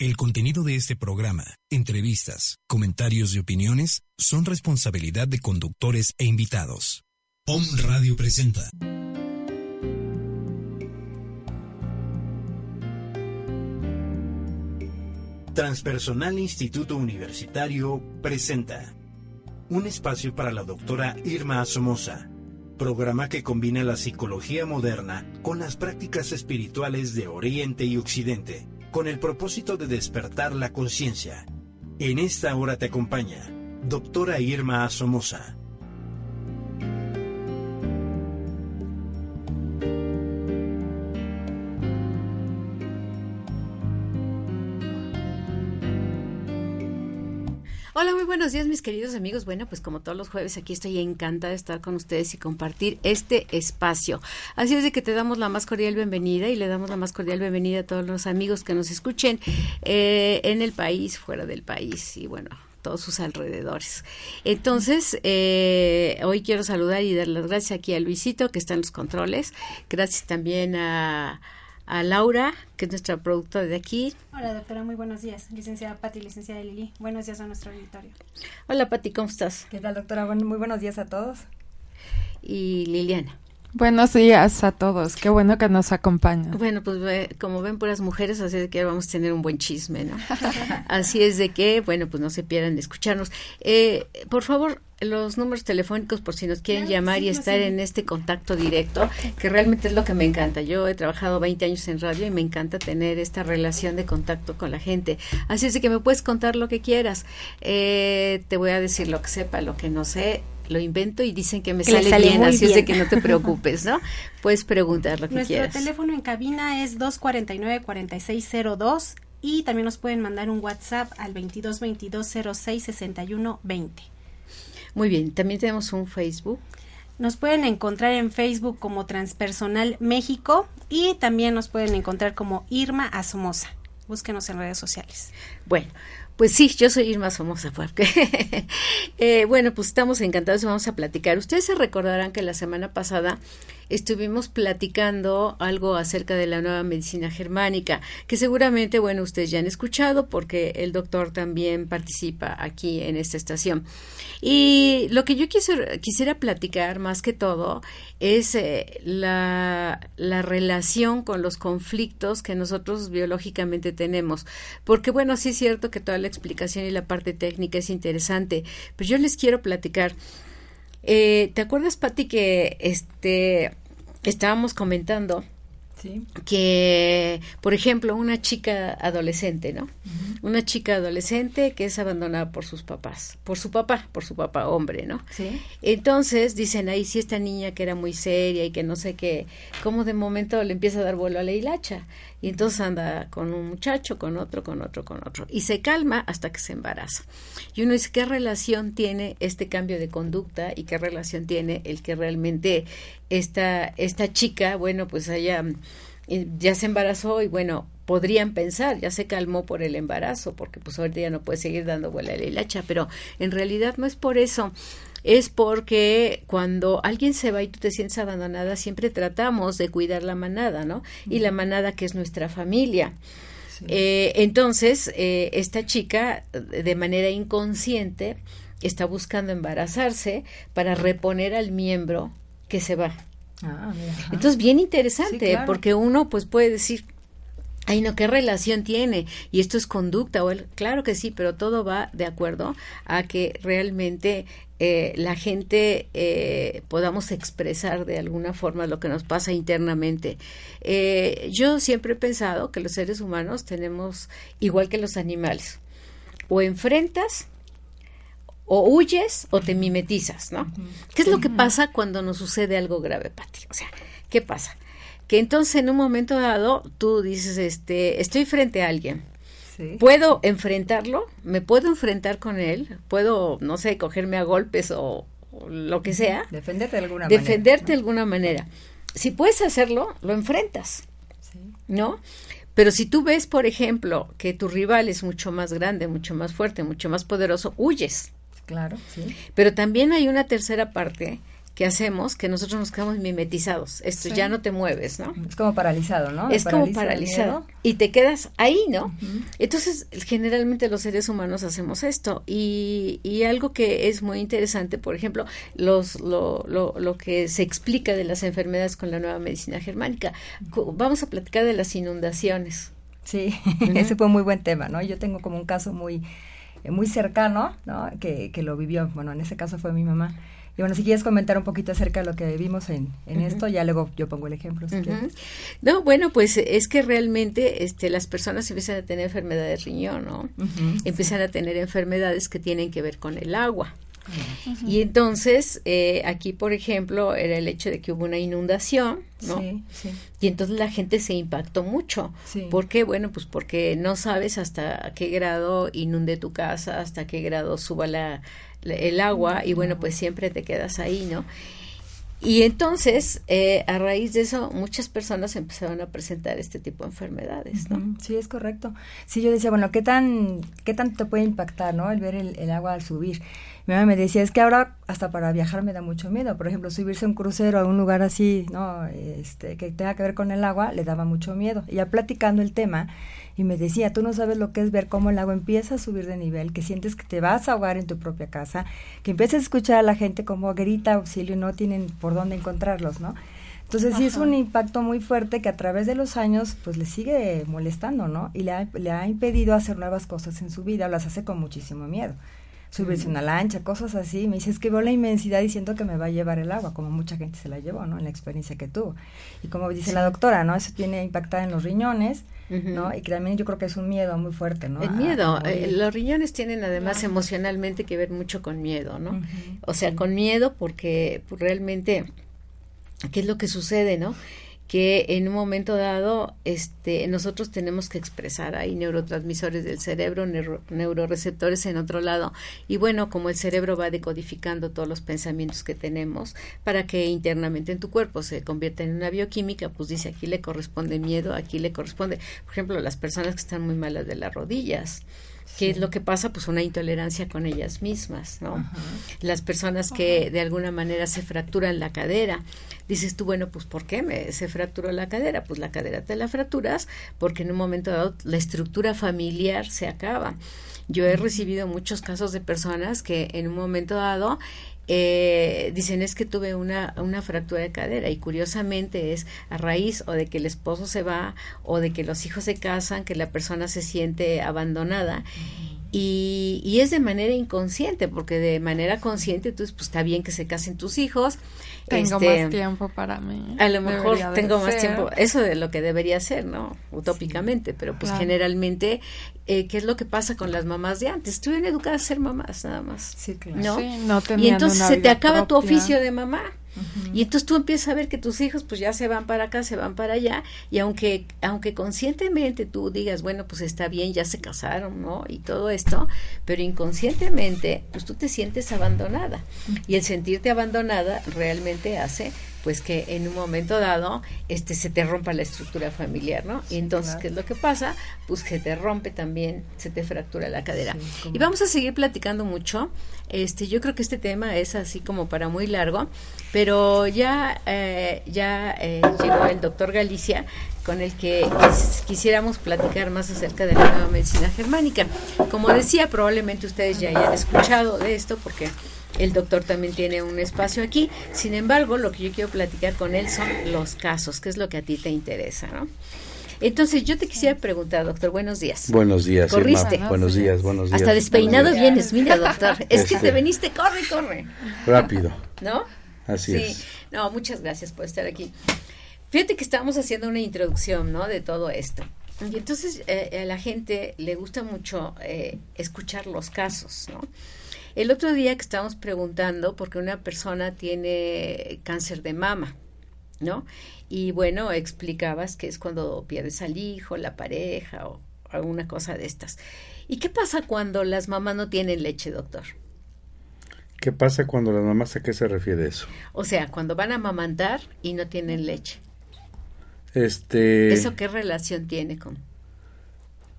El contenido de este programa, entrevistas, comentarios y opiniones son responsabilidad de conductores e invitados. POM Radio presenta. Transpersonal Instituto Universitario presenta un espacio para la doctora Irma Somoza, programa que combina la psicología moderna con las prácticas espirituales de Oriente y Occidente con el propósito de despertar la conciencia. En esta hora te acompaña doctora Irma Somoza. Hola, muy buenos días mis queridos amigos. Bueno, pues como todos los jueves aquí estoy encantada de estar con ustedes y compartir este espacio. Así es de que te damos la más cordial bienvenida y le damos la más cordial bienvenida a todos los amigos que nos escuchen eh, en el país, fuera del país y bueno, todos sus alrededores. Entonces, eh, hoy quiero saludar y dar las gracias aquí a Luisito, que está en los controles. Gracias también a a Laura, que es nuestra productora de aquí. Hola, doctora, muy buenos días. Licenciada Pati, licenciada Lili. Buenos días a nuestro auditorio. Hola, Pati, ¿cómo estás? ¿Qué tal, doctora? muy buenos días a todos. Y Liliana. Buenos días a todos, qué bueno que nos acompañan. Bueno, pues como ven puras mujeres, así de que vamos a tener un buen chisme, ¿no? así es de que, bueno, pues no se pierdan de escucharnos. Eh, por favor, los números telefónicos por si nos quieren llamar y estar en este contacto directo, que realmente es lo que me encanta. Yo he trabajado 20 años en radio y me encanta tener esta relación de contacto con la gente. Así es de que me puedes contar lo que quieras. Eh, te voy a decir lo que sepa, lo que no sé lo invento y dicen que me sale, bien, así es de que no te preocupes, ¿no? Puedes preguntar lo que quieras. Nuestro teléfono en cabina es 249-4602 y también nos pueden mandar un WhatsApp al 2222066120. Muy bien, también tenemos un Facebook. Nos pueden encontrar en Facebook como Transpersonal México y también nos pueden encontrar como Irma Asomosa. Búsquenos en redes sociales. Bueno, pues sí, yo soy Irma Somoza eh, bueno, pues estamos encantados y vamos a platicar. Ustedes se recordarán que la semana pasada estuvimos platicando algo acerca de la nueva medicina germánica, que seguramente, bueno, ustedes ya han escuchado porque el doctor también participa aquí en esta estación. Y lo que yo quisiera, platicar más que todo es eh, la relación con los conflictos que nosotros biológicamente tenemos. Porque, bueno, sí es cierto que toda la explicación y la parte técnica es interesante, pero yo les quiero platicar eh, ¿Te acuerdas, Patti, que este estábamos comentando que, por ejemplo, una chica adolescente, ¿no? Una chica adolescente que es abandonada por sus papás, por su papá, por su papá hombre, ¿no? Sí. Entonces dicen ahí si esta niña que era muy seria y que no sé qué, cómo de momento le empieza a dar vuelo a la hilacha y entonces anda con un muchacho, con otro, con otro, con otro. Y se calma hasta que se embaraza. Y uno dice qué relación tiene este cambio de conducta y qué relación tiene el que realmente esta esta chica, bueno, pues haya ya se embarazó y bueno, podrían pensar, ya se calmó por el embarazo, porque pues ahorita ya no puede seguir dando vuela a la hilacha, pero en realidad no es por eso, es porque cuando alguien se va y tú te sientes abandonada, siempre tratamos de cuidar la manada, ¿no? Y la manada que es nuestra familia. Eh, entonces, eh, esta chica, de manera inconsciente, está buscando embarazarse para reponer al miembro que se va. Ah, Entonces, bien interesante, porque uno pues puede decir, ay no, ¿qué relación tiene? Y esto es conducta, o el, claro que sí, pero todo va de acuerdo a que realmente eh, la gente eh, podamos expresar de alguna forma lo que nos pasa internamente. Eh, yo siempre he pensado que los seres humanos tenemos, igual que los animales, o enfrentas o huyes o te mimetizas, ¿no? ¿Qué es lo que pasa cuando nos sucede algo grave, Pati? O sea, ¿qué pasa? Que entonces en un momento dado tú dices, este, estoy frente a alguien. ¿Puedo enfrentarlo? ¿Me puedo enfrentar con él? ¿Puedo, no sé, cogerme a golpes o, lo que sea? Defenderte de alguna manera. Defenderte de alguna manera. Si puedes hacerlo, lo enfrentas. ¿No? Pero si tú ves, por ejemplo, que tu rival es mucho más grande, mucho más fuerte, mucho más poderoso, huyes. Claro, sí. Pero también hay una tercera parte que hacemos que nosotros nos quedamos mimetizados. Esto ya no te mueves, ¿no? Es como paralizado, ¿no? Es como paralizado. Y te quedas ahí, ¿no? Entonces, generalmente los seres humanos hacemos esto. Y, y algo que es muy interesante, por ejemplo, los, lo, lo, lo que se explica de las enfermedades con la nueva medicina germánica. Vamos a platicar de las inundaciones. Sí, ese fue un muy buen tema, ¿no? Yo tengo como un caso muy, muy cercano, ¿no? Que, que lo vivió, bueno, en ese caso fue mi mamá. Y bueno, si quieres comentar un poquito acerca de lo que vimos en, en esto, ya luego yo pongo el ejemplo. no, bueno, pues es que realmente este, las personas empiezan a tener enfermedades de riñón, ¿no? Empiezan a tener enfermedades que tienen que ver con el agua. Y entonces, eh, aquí, por ejemplo, era el hecho de que hubo una inundación, ¿no? Sí, sí. Y entonces la gente se impactó mucho. Sí. ¿Por qué? Bueno, pues porque no sabes hasta qué grado inunde tu casa, hasta qué grado suba la, el agua, y bueno, pues siempre te quedas ahí, ¿no? Y entonces, eh, a raíz de eso, muchas personas empezaron a presentar este tipo de enfermedades, ¿no? Sí, es correcto. Sí, yo decía, bueno, ¿qué tan, qué tanto te puede impactar, ¿no? El ver el, el agua al subir mi mamá me decía, es que ahora hasta para viajar me da mucho miedo. Por ejemplo, subirse a un crucero a un lugar así, ¿no? Este, que tenga que ver con el agua, le daba mucho miedo. Y ya platicando el tema, y me decía, tú no sabes lo que es ver cómo el agua empieza a subir de nivel, que sientes que te vas a ahogar en tu propia casa, que empiezas a escuchar a la gente como grita auxilio y no tienen por dónde encontrarlos, ¿no? Entonces sí es un impacto muy fuerte que a través de los años pues le sigue molestando, ¿no? Y le ha, le ha impedido hacer nuevas cosas en su vida, las hace con muchísimo miedo subirse una lancha, cosas así. Me dice, es que veo la inmensidad y siento que me va a llevar el agua, como mucha gente se la llevó, ¿no? En la experiencia que tuvo. Y como dice la doctora, ¿no? Eso tiene impactada en los riñones, ¿no? Y que también yo creo que es un miedo muy fuerte, ¿no? El miedo. Eh, los riñones tienen además emocionalmente que ver mucho con miedo, ¿no? O sea, con miedo porque pues, realmente, ¿qué es lo que sucede, no? Que en un momento dado este, nosotros tenemos que expresar. Hay neurotransmisores del cerebro, neuroreceptores en otro lado. Y bueno, como el cerebro va decodificando todos los pensamientos que tenemos para que internamente en tu cuerpo se convierta en una bioquímica, pues dice aquí le corresponde miedo, aquí le corresponde, por ejemplo, las personas que están muy malas de las rodillas ¿Qué es lo que pasa? Pues una intolerancia con ellas mismas, ¿no? Las personas que de alguna manera se fracturan la cadera, dices tú, bueno, pues ¿por qué me se fracturó la cadera? Pues la cadera te la fracturas porque en un momento dado la estructura familiar se acaba. Yo he recibido muchos casos de personas que en un momento dado eh, dicen es que tuve una, una fractura de cadera y curiosamente es a raíz o de que el esposo se va o de que los hijos se casan, que la persona se siente abandonada. Y, y, es de manera inconsciente, porque de manera consciente, entonces, pues está bien que se casen tus hijos, tengo este, más tiempo para mí. A lo mejor tengo más tiempo. Eso de lo que debería ser, ¿no? Utópicamente, pero pues generalmente, eh, ¿qué es lo que pasa con las mamás de antes? Estuvieron educadas a ser mamás, nada más. Sí, claro. ¿no? no y entonces se te acaba tu oficio de mamá. Y entonces tú empiezas a ver que tus hijos pues ya se van para acá, se van para allá, y aunque, aunque conscientemente tú digas, bueno, pues está bien, ya se casaron, ¿no? Y todo esto, pero inconscientemente, pues tú te sientes abandonada. Y el sentirte abandonada realmente hace pues que en un momento dado este se te rompa la estructura familiar, ¿no? y entonces, ¿qué es lo que pasa? Pues que te rompe también, se te fractura la cadera. y vamos a seguir platicando mucho. Este, yo creo que este tema es así como para muy largo, pero ya, eh, ya eh, llegó el doctor Galicia con el que quisiéramos platicar más acerca de la nueva medicina germánica. Como decía, probablemente ustedes ya hayan escuchado de esto porque el doctor también tiene un espacio aquí. Sin embargo, lo que yo quiero platicar con él son los casos, que es lo que a ti te interesa, ¿no? Entonces, yo te quisiera preguntar, doctor, buenos días. Buenos días. ¿Corriste? buenos días, buenos días. Hasta despeinado vienes, mira, doctor. Es que te este, veniste, corre, corre. Rápido. ¿No? Así sí. es. No, muchas gracias por estar aquí. Fíjate que estábamos haciendo una introducción, ¿no? De todo esto. Y entonces eh, a la gente le gusta mucho eh, escuchar los casos, ¿no? El otro día que estábamos preguntando, porque una persona tiene cáncer de mama, ¿no? Y bueno, explicabas que es cuando pierdes al hijo, la pareja o alguna cosa de estas. ¿Y qué pasa cuando las mamás no tienen leche, doctor? ¿Qué pasa cuando las mamás a qué se refiere eso? O sea, cuando van a amamantar y no tienen leche. Este. ¿Eso qué relación tiene con?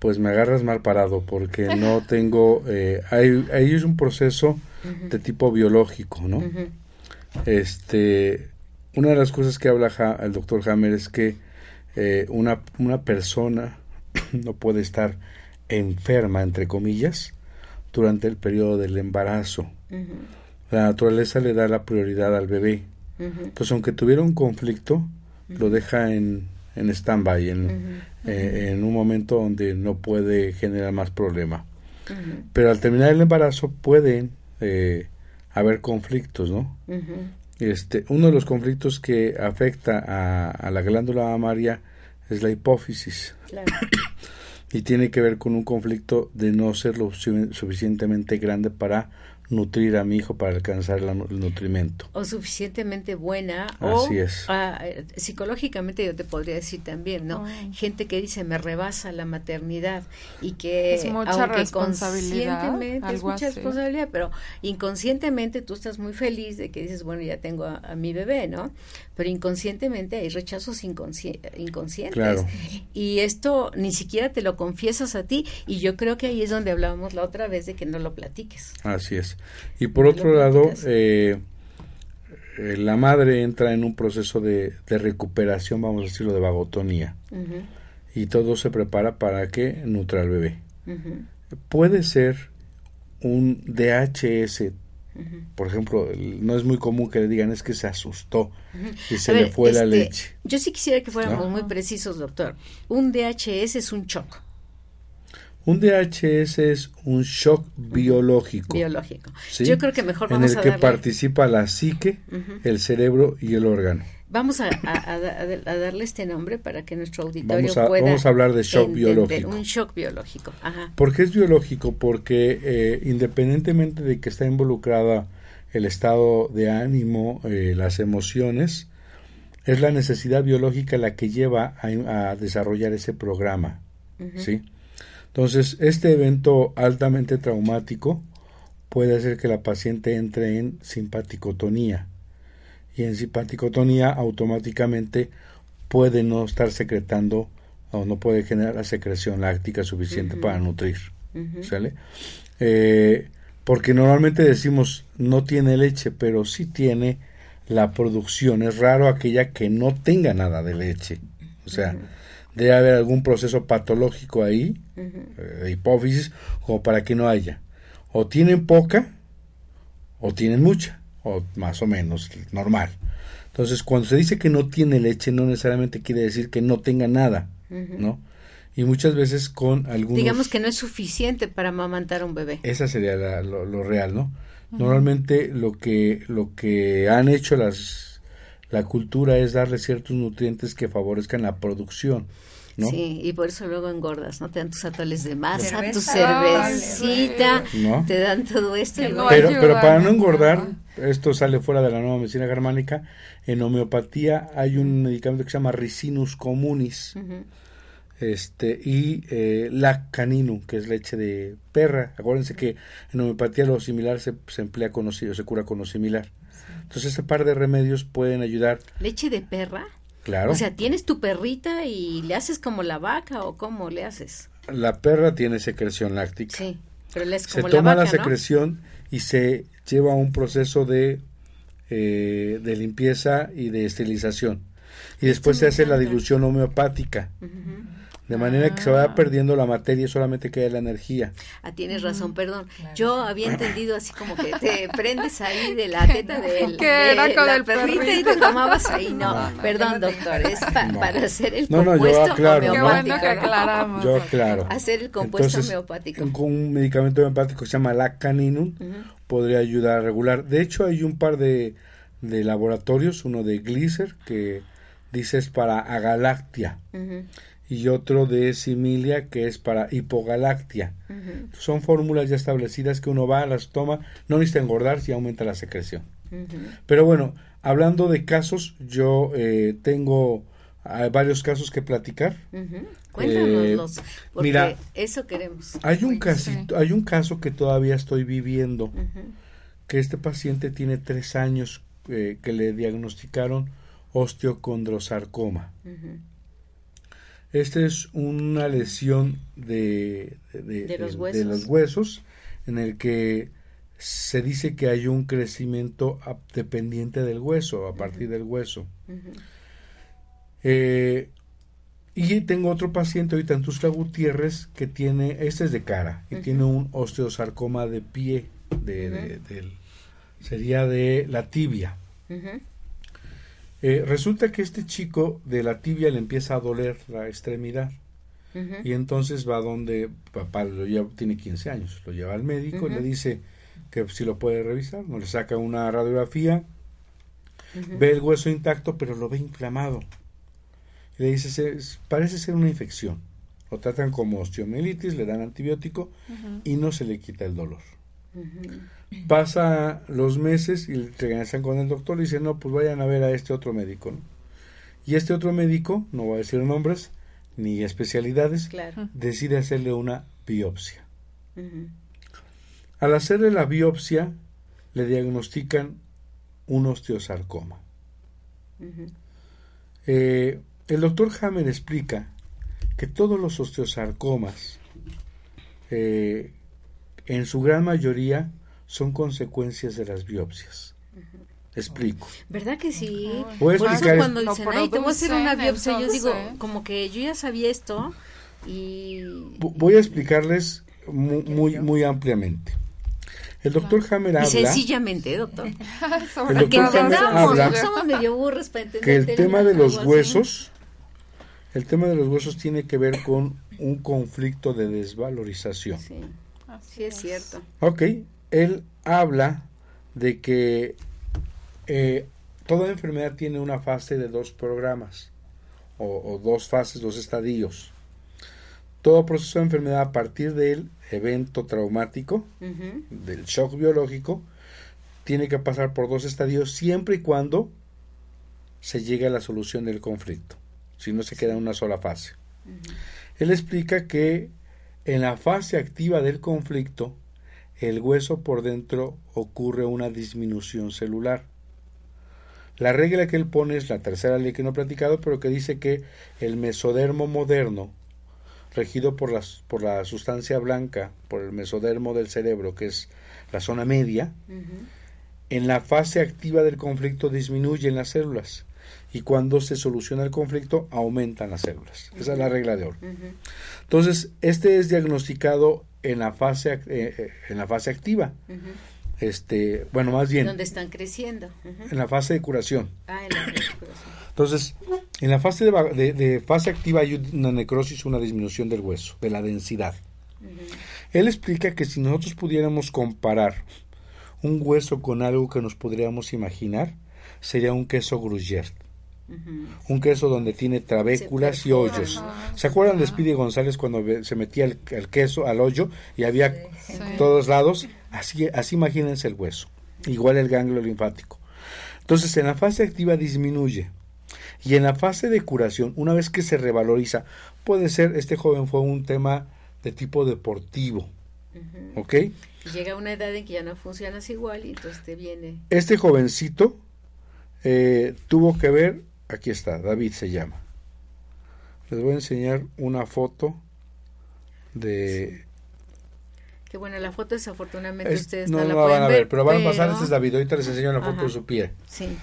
Pues me agarras mal parado porque no tengo, eh, ahí, es un proceso de tipo biológico, ¿no? este, una de las cosas que habla Ja- el doctor Hammer es que eh, una, una persona no puede estar enferma, entre comillas, durante el periodo del embarazo. La naturaleza le da la prioridad al bebé. Entonces, aunque tuviera un conflicto, lo deja en, en stand-by, en, eh, en un momento donde no puede generar más problema. Pero al terminar el embarazo pueden eh, haber conflictos, ¿no? Este, uno de los conflictos que afecta a, a la glándula mamaria es la hipófisis Claro. y tiene que ver con un conflicto de no ser lo sufi- suficientemente grande para nutrir a mi hijo para alcanzar la el nutrimento. o suficientemente buena o Así es. ah, eh, psicológicamente yo te podría decir también no Ay. gente que dice me rebasa la maternidad y que Es mucha aunque responsabilidad, conscientemente es mucha así. responsabilidad pero inconscientemente tú estás muy feliz de que dices bueno ya tengo a, a mi bebé no pero inconscientemente hay rechazos inconsci- inconscientes Claro. y esto ni siquiera te lo confiesas a ti y yo creo que ahí es donde hablábamos la otra vez de que no lo platiques Así es. Y por otro lado, eh, eh, la madre entra en un proceso de, de recuperación, vamos a decirlo, de vagotonía. Y todo se prepara para que nutra al bebé. Puede ser un DHS, por ejemplo, no es muy común que le digan es que se asustó y se le fue la este, leche. Yo sí quisiera que fuéramos ¿No? muy precisos, doctor. Un DHS es un shock Un DHS es un shock biológico. biológico. ¿sí? Yo creo que mejor en vamos el a que darle, participa la psique, el cerebro y el órgano. vamos a, a- a da- a darle este nombre para que nuestro auditorio Vamos a- pueda vamos a hablar de shock entender. biológico. Un shock biológico. Ajá. ¿Por qué es biológico? Porque eh, independientemente de que está involucrada el estado de ánimo, eh, las emociones, es la necesidad biológica la que lleva a, a desarrollar ese programa. ¿sí? Entonces, este evento altamente traumático puede hacer que la paciente entre en simpaticotonía. Y en simpaticotonía automáticamente puede no estar secretando o no puede generar la secreción láctica suficiente para nutrir. ¿Sale? Eh, porque normalmente decimos no tiene leche, pero sí tiene la producción. Es raro aquella que no tenga nada de leche. O sea, debe haber algún proceso patológico ahí, eh, de hipófisis, como para que no haya. O tienen poca, o tienen mucha, o más o menos normal. Entonces, cuando se dice que no tiene leche, no necesariamente quiere decir que no tenga nada, ¿no? Y muchas veces con algunos... Digamos que no es suficiente para amamantar a un bebé. Esa sería la- lo, lo real, ¿no? Normalmente lo que, lo que han hecho las, la cultura es darle ciertos nutrientes que favorezcan la producción, ¿no? Sí, y por eso luego engordas, ¿no? Te dan tus atoles de masa, Cerveza. tu cervecita, ¿No? te dan todo esto. y Pero, ayuda, pero para no ¿no? engordar, esto sale fuera de la nueva medicina germánica, en homeopatía hay un medicamento que se llama Ricinus communis, este y eh, Lacaninu, que es leche de perra. Acuérdense que en homeopatía lo similar se, se emplea con lo, se cura con lo similar. Entonces ese par de remedios pueden ayudar, ¿Leche de perra? claro. O sea, tienes tu perrita y le haces como la vaca o cómo le haces. la perra tiene secreción láctica. Sí, pero le es se como toma la la, vaca, ¿no? secreción y se lleva a un proceso de, eh, de limpieza y de esterilización. Y después se hace la dilución homeopática. De manera que se Ah. vaya perdiendo la materia y solamente queda la energía. Ah, tienes razón, perdón. Yo había entendido así como que te prendes ahí de la teta del, Que de era con la el perrita y perrito. te tomabas ahí. No, perdón, doctor, es pa- No. para hacer el No, no, yo compuesto aclaro, bueno homeopático. que ¿no? aclaramos. Yo claro. Hacer el compuesto Entonces, homeopático. con un medicamento homeopático que se llama Lacaninum podría ayudar a regular. De hecho, hay un par de, de laboratorios, uno de Glycer, que dice es para agalactia, Ujú, y otro de Similia, que es para hipogalactia. Son fórmulas ya establecidas que uno va, las toma, no necesita engordar si aumenta la secreción. Pero bueno, hablando de casos, yo eh, tengo ah, varios casos que platicar. Ujú. Cuéntanoslos, porque mira, eso queremos. Hay un casito, hay un caso que todavía estoy viviendo, que este paciente tiene tres años eh, que le diagnosticaron osteocondrosarcoma. Esta es una lesión de, De los de huesos. los huesos en el que se dice que hay un crecimiento dependiente del hueso, a partir del hueso. Eh, y tengo otro paciente ahorita en Tuxtla Gutiérrez que tiene, este es de cara, y tiene un osteosarcoma de pie, de, de- del- sería de la tibia. Eh, resulta que este chico de la tibia le empieza a doler la extremidad. Y entonces va donde papá lo lleva, tiene 15 años, lo lleva al médico y le dice que si lo puede revisar, no le saca una radiografía, ve el hueso intacto pero lo ve inflamado. Y le dice, "Se- parece ser una infección. Lo tratan como osteomielitis, le dan antibiótico y no se le quita el dolor. Pasa los meses y regresan con el doctor y dicen, no, pues vayan a ver a este otro médico. ¿no? Y este otro médico, no voy a decir nombres ni especialidades, Claro. decide hacerle una biopsia. Al hacerle la biopsia, le diagnostican un osteosarcoma. Eh, el doctor Hammer explica que todos los osteosarcomas, eh, en su gran mayoría, son consecuencias de las biopsias. Explico. ¿Verdad que sí? Voy a Por eso cuando dicen, ay, te voy a hacer una biopsia, yo digo, entonces. como que yo ya sabía esto y... Voy a expliplicarles mu- muy, muy, ampliamente. El doctor Hammer Y habla sencillamente, ¿eh, doctor. El doctor Que Hammer entendamos, habla somos medio burros para entender. que el tema de los así. huesos, el tema de los huesos tiene que ver con un conflicto de desvalorización. Sí, sí es cierto. Ok, él habla de que eh, toda enfermedad tiene una fase de dos programas, o, o dos fases, dos estadios. Todo proceso de enfermedad a partir del evento traumático, del shock biológico, tiene que pasar por dos estadios siempre y cuando se llegue a la solución del conflicto, si no se queda en una sola fase. Él explica que en la fase activa del conflicto, el hueso por dentro ocurre una disminución celular. La regla que él pone es la tercera ley que no he platicado, pero que dice que el mesodermo moderno, regido por, las, por la sustancia blanca, por el mesodermo del cerebro, que es la zona media, en la fase activa del conflicto disminuyen las células y cuando se soluciona el conflicto aumentan las células. Esa es la regla de oro. Entonces, este es diagnosticado en la fase eh, eh, en la fase activa. Ujú. Este, bueno, más bien Donde están creciendo. Ujú. en la fase de curación. Ah, en la recuperación. Entonces, en la fase de, de- de fase activa hay una necrosis, una disminución del hueso, de la densidad. Él explica que si nosotros pudiéramos comparar un hueso con algo que nos podríamos imaginar, sería un queso gruyère. Un queso donde tiene trabéculas y hoyos. ¿Se acuerdan de Speedy González cuando se metía el, el queso al hoyo y había Sí. todos lados? Así, así imagínense el hueso. Igual el ganglio linfático. Entonces, en la fase activa disminuye. Y en la fase de curación, una vez que se revaloriza, puede ser, este joven fue un tema de tipo deportivo. ¿Ok? Y llega una edad en que ya no funcionas igual y entonces te viene. Este jovencito eh, tuvo que ver, aquí está, David se llama. Les voy a enseñar una foto de... Que bueno, la foto desafortunadamente es- ustedes no, no, la no la pueden van a ver, pero van a pasar, este es David, ahorita les enseño la foto Ajá. de su pie. Sí.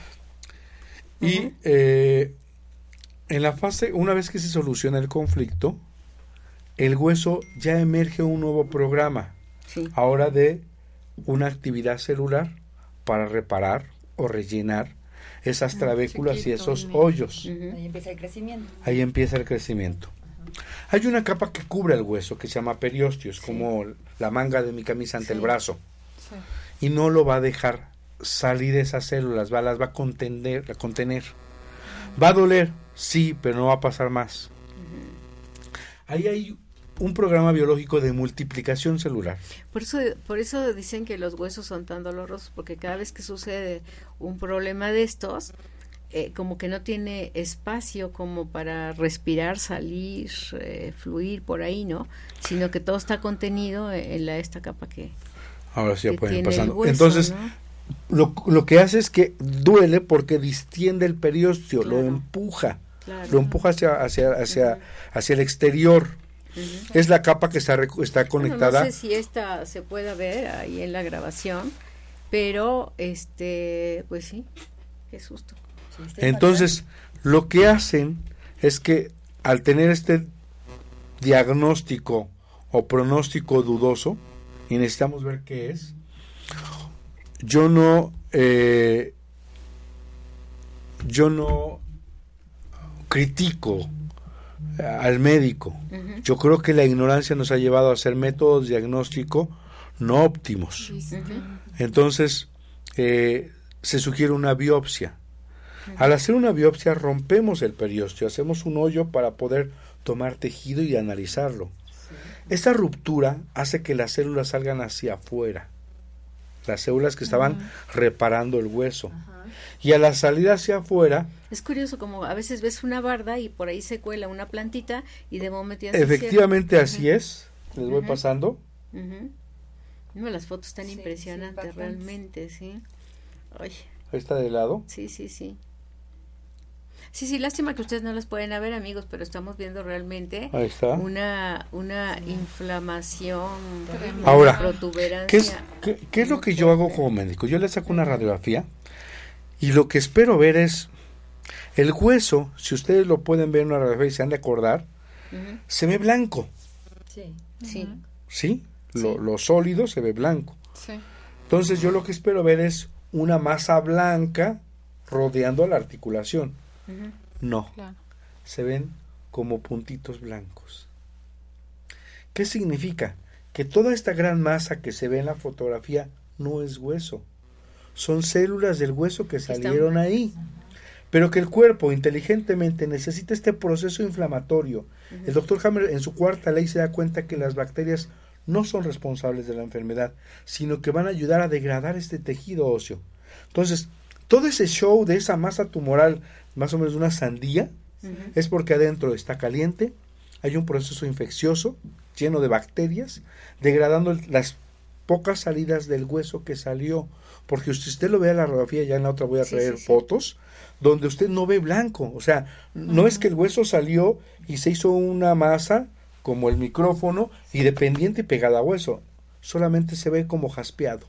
Y eh, en la fase, una vez que se soluciona el conflicto, el hueso ya emerge un nuevo programa, Sí. ahora de una actividad celular para reparar o rellenar esas trabéculas y esos hoyos. Ahí empieza el crecimiento. Ahí empieza el crecimiento. Hay una capa que cubre el hueso que se llama periostio, es como la manga de mi camisa ante el brazo, Sí. y no lo va a dejar salir esas células, va, las va a contener, a contener. Va a doler, sí, pero no va a pasar más. Ahí hay un programa biológico de multiplicación celular. Por eso, por eso dicen que los huesos son tan dolorosos, porque cada vez que sucede un problema de estos, eh, como que no tiene espacio como para respirar, salir, eh, fluir por ahí, ¿no? Sino que todo está contenido en la esta capa que, Ahora sí ya pueden ir pasando. hueso, Entonces, ¿no? lo, lo que hace es que duele porque distiende el periostio, lo empuja. Claro. lo empuja hacia, hacia, hacia, hacia el exterior. Es la capa que está, Bueno, conectada. no sé si esta se pueda ver ahí en la grabación, pero este, pues sí, qué susto. Entonces, lo que hacen es que al tener este diagnóstico o pronóstico dudoso, y necesitamos ver qué es, yo no, eh, yo no critico al médico. Yo creo que la ignorancia nos ha llevado a hacer métodos diagnóstico no óptimos. Entonces, eh, se sugiere una biopsia. Al hacer una biopsia rompemos el periósteo, hacemos un hoyo para poder tomar tejido y analizarlo. Esta ruptura hace que las células salgan hacia afuera, las células que estaban reparando el hueso. Y a la salida hacia afuera, Es curioso como a veces ves una barda y por ahí se cuela una plantita y de momento ya se efectivamente así es, les voy pasando. No, las fotos están Sí, impresionantes realmente, sí. Ay, Ahí está de lado. sí, sí, sí. Sí, sí, lástima que ustedes no las pueden ver, amigos, pero estamos viendo realmente Ahí está. una una inflamación, Ahora, protuberancia. ¿Qué es, qué, qué es lo que yo hago como médico? Yo le saco una radiografía y lo que espero ver es el hueso, si ustedes lo pueden ver en una radiografía y se han de acordar, se ve blanco, Sí. Sí. ¿sí? Lo, Sí. lo sólido se ve blanco. Sí. Entonces yo lo que espero ver es una masa blanca rodeando la articulación. No, Claro. se ven como puntitos blancos. ¿Qué significa? Que toda esta gran masa que se ve en la fotografía no es hueso. Son células del hueso que salieron ahí. Pero que el cuerpo inteligentemente necesita este proceso inflamatorio. El doctor Hammer en su cuarta ley se da cuenta que las bacterias no son responsables de la enfermedad, sino que van a ayudar a degradar este tejido óseo. Entonces, todo ese show de esa masa tumoral, más o menos una sandía, es porque adentro está caliente, hay un proceso infeccioso lleno de bacterias, degradando las pocas salidas del hueso que salió. Porque si usted lo ve en la radiografía, ya en la otra voy a traer sí, sí. fotos, donde usted no ve blanco. O sea, no es que el hueso salió y se hizo una masa como el micrófono y dependiente y pegada a hueso. Solamente se ve como jaspeado.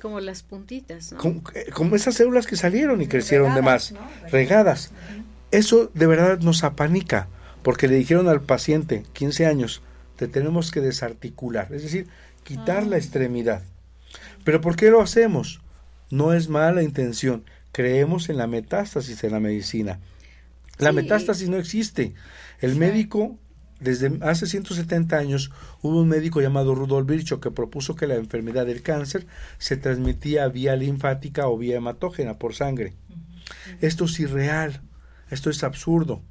Como las puntitas, ¿no? Como, eh, como esas células que salieron y crecieron de más, ¿no? regadas. Eso de verdad nos apanica, porque le dijeron al paciente, 15 años, te tenemos que desarticular, es decir, quitar la extremidad. Pero ¿por qué lo hacemos? No es mala intención, creemos en la metástasis en la medicina. La Sí. metástasis no existe. El médico, desde hace 170 años, hubo un médico llamado Rudolf Virchow que propuso que la enfermedad del cáncer se transmitía vía linfática o vía hematógena por sangre. Esto es irreal, esto es absurdo.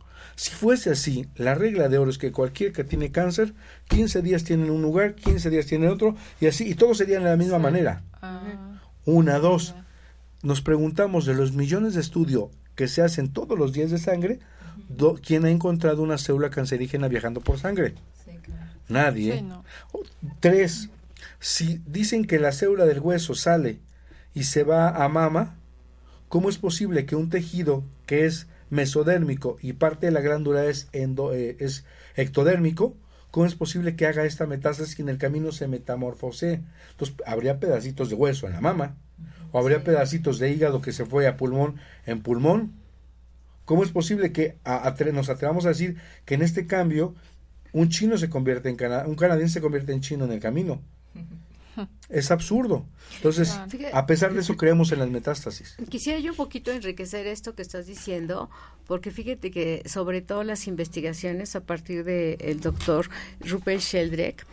Si fuese así, la regla de oro es que cualquier que tiene cáncer, 15 días tiene en un lugar, 15 días tiene en otro, y así, y todos serían de la misma manera. Ah, Una, dos. Nos preguntamos de los millones de estudios que se hacen todos los días de sangre, do- ¿quién ha encontrado una célula cancerígena viajando por sangre? Sí, claro. Nadie. sí, no. Tres, si dicen que la célula del hueso sale y se va a mama, ¿cómo es posible que un tejido que es mesodérmico y parte de la glándula es, endo- eh, es ectodérmico, ¿cómo es posible que haga esta metástasis y en el camino se metamorfose? Entonces, habría pedacitos de hueso en la mama, o habría pedacitos de hígado que se fue a pulmón en pulmón. ¿Cómo es posible que a- nos atrevamos a decir que en este cambio un chino se convierte en cana un canadiense se convierte en chino en el camino? Es absurdo. Entonces, a pesar de eso creemos en las metástasis. Quisiera yo un poquito enriquecer esto que estás diciendo, porque fíjate que sobre todo las investigaciones a partir del doctor Rupert Sheldrake,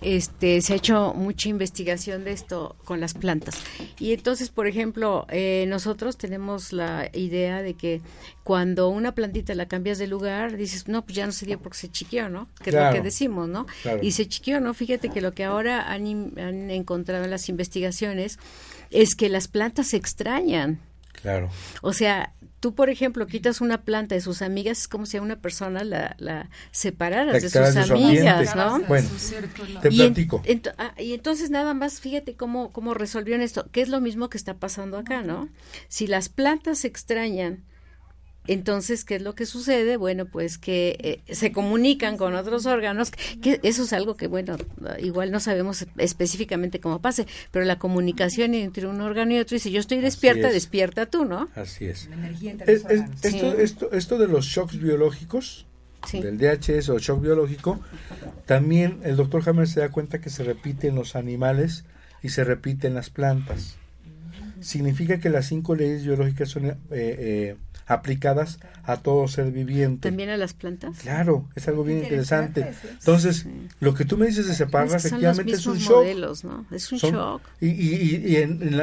este, se ha hecho mucha investigación de esto con las plantas. Y entonces, por ejemplo, eh, nosotros tenemos la idea de que cuando una plantita la cambias de lugar, dices, no, pues ya no se dio porque se chiqueó, ¿no? Que es lo que decimos, ¿no? Claro. Y se chiqueó, ¿no? Fíjate que lo que ahora han, han encontrado en las investigaciones es que las plantas se extrañan. Claro. O sea, tú, por ejemplo, quitas una planta de sus amigas, es como si a una persona la, la separaras La de sus de amigas. ¿no? Bueno, te Y, en- platico. ento- ah, y entonces nada más, fíjate cómo, cómo resolvieron esto, que es lo mismo que está pasando acá, ¿no? Si las plantas se extrañan Entonces, ¿qué es lo que sucede? Bueno, pues que eh, se comunican con otros órganos, que eso es algo que, bueno, igual no sabemos específicamente cómo pase, pero la comunicación entre un órgano y otro, y si yo estoy despierta, despierta tú, ¿no? Así es. esto, esto, esto de los shocks biológicos, del DHS o shock biológico, también el doctor Hammer se da cuenta que se repite en los animales y se repite en las plantas. Significa que las cinco leyes biológicas son eh, eh, aplicadas a todo ser viviente. ¿También a las plantas? Claro, es algo bien interesante. Entonces, lo que tú me dices de separar, efectivamente es un shock. ¿no? Es un shock. Y, y, y en,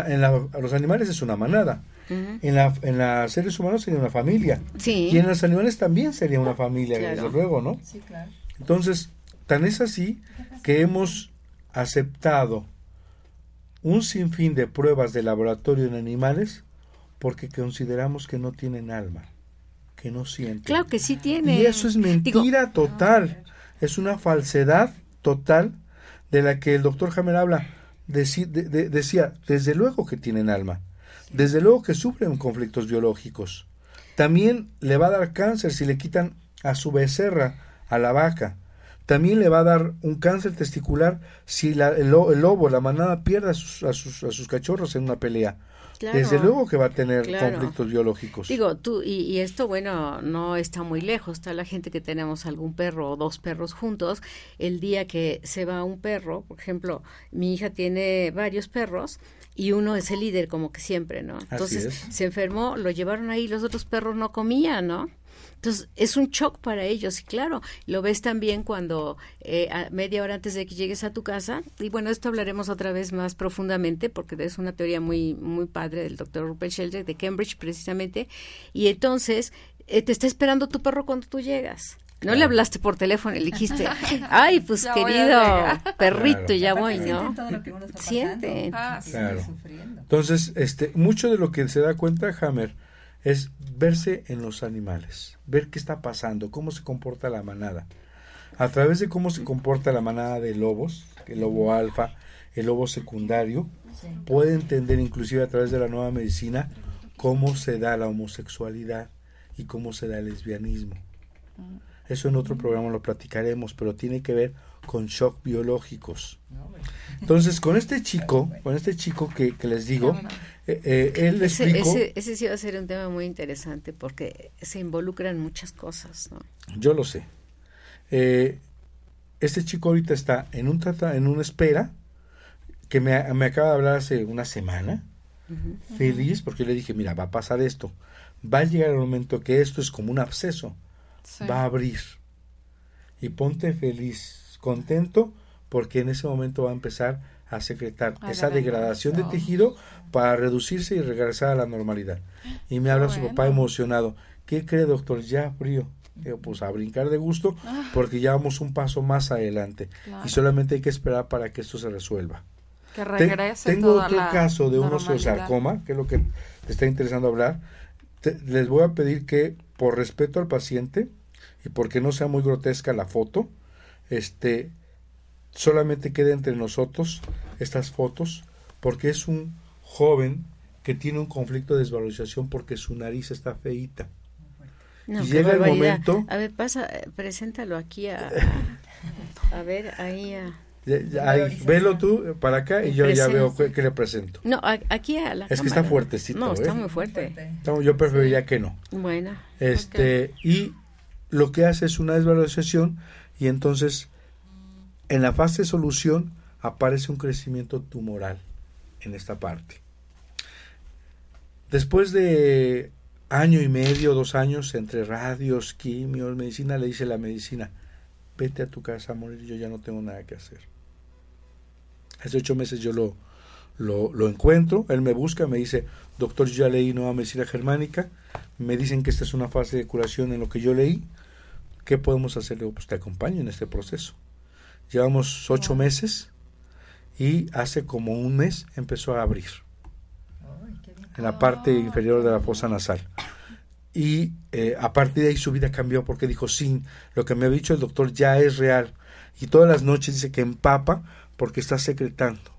los animales es una manada. En, la, en los seres humanos sería una familia. Y en los animales también sería una familia, desde luego, ¿no? Sí, claro. Entonces, tan es así que hemos aceptado un sinfín de pruebas de laboratorio en animales porque consideramos que no tienen alma, que no sienten. Claro que sí tienen. Y eso es mentira total, es una falsedad total de la que el doctor Hammer habla. decía, desde luego que tienen alma, desde luego que sufren conflictos biológicos. También le va a dar cáncer si le quitan a su becerra, a la vaca. También le va a dar un cáncer testicular si el, lobo, la manada, pierde a sus, a sus, cachorros en una pelea. Desde luego que va a tener conflictos biológicos. Digo, tú, y, y, esto, bueno, no está muy lejos. Está la gente que tenemos algún perro o dos perros juntos. El día que se va un perro, por ejemplo, mi hija tiene varios perros y uno es el líder como que siempre, ¿no? Entonces se enfermó, lo llevaron ahí, los otros perros no comían, ¿no? Entonces es un shock para ellos y claro, lo ves también cuando eh, media hora antes de que llegues a tu casa y bueno, esto hablaremos otra vez más profundamente porque es una teoría muy muy padre del doctor Rupert Sheldrake de Cambridge precisamente y entonces eh, te está esperando tu perro cuando tú llegas. No le hablaste por teléfono y le dijiste, ay, pues querido perrito, ya voy, ¿no? Siente. Ah, Entonces, este, mucho de lo que se da cuenta Hammer es verse en los animales, ver qué está pasando, cómo se comporta la manada. A través de cómo se comporta la manada de lobos, el lobo alfa, el lobo secundario, puede entender inclusive a través de la nueva medicina cómo se da la homosexualidad y cómo se da el lesbianismo. Eso en otro programa lo platicaremos, pero tiene que ver con shock biológicos. Entonces, con este chico, con este chico que, les digo, eh, eh, él le ese, ese, ese, sí va a ser un tema muy interesante porque se involucran muchas cosas, ¿no? Yo lo sé. Eh, este chico ahorita está en un trata, en una espera que me, me, acaba de hablar hace una semana, feliz, porque le dije, mira, va a pasar esto. Va a llegar el momento que esto es como un absceso va a abrir. Y ponte feliz, contento, porque en ese momento va a empezar a secretar esa degradación de tejido para reducirse y regresar a la normalidad. Y me habla su papá emocionado. ¿Qué cree, doctor? Ya abrió. pues a brincar de gusto ah. porque ya vamos un paso más adelante y solamente hay que esperar para que esto se resuelva. Que regrese tengo otro caso de un osteosarcoma, que es lo que te está interesando hablar. les voy a pedir que por respeto al paciente y porque no sea muy grotesca la foto, este solamente quede entre nosotros estas fotos porque es un joven que tiene un conflicto de desvalorización porque su nariz está feita. y llega el momento. A ver, pasa, preséntalo aquí a, a ver, ahí a. Ahí, velo tú para acá y yo ya veo que, le presento. No, aquí a la Es que está fuertecito. No, está ¿eh? muy fuerte. yo preferiría que no. Bueno. Este, y lo que hace es una desvalorización y entonces en la fase de solución aparece un crecimiento tumoral en esta parte. Después de año y medio, dos años entre radios, quimios, medicina, le dice la medicina, vete a tu casa a morir, yo ya no tengo nada que hacer. Hace ocho meses yo lo, lo, encuentro, él me busca, me dice, doctor, yo ya leí Nueva Medicina Germánica, me dicen que esta es una fase de curación en lo que yo leí, ¿qué podemos hacer? pues te acompaño en este proceso. Llevamos ocho meses y hace como un mes empezó a abrir en la parte inferior de la fosa nasal. Y eh, a partir de ahí su vida cambió porque dijo, sí, lo que me ha dicho el doctor ya es real. Y todas las noches dice que empapa porque está secretando.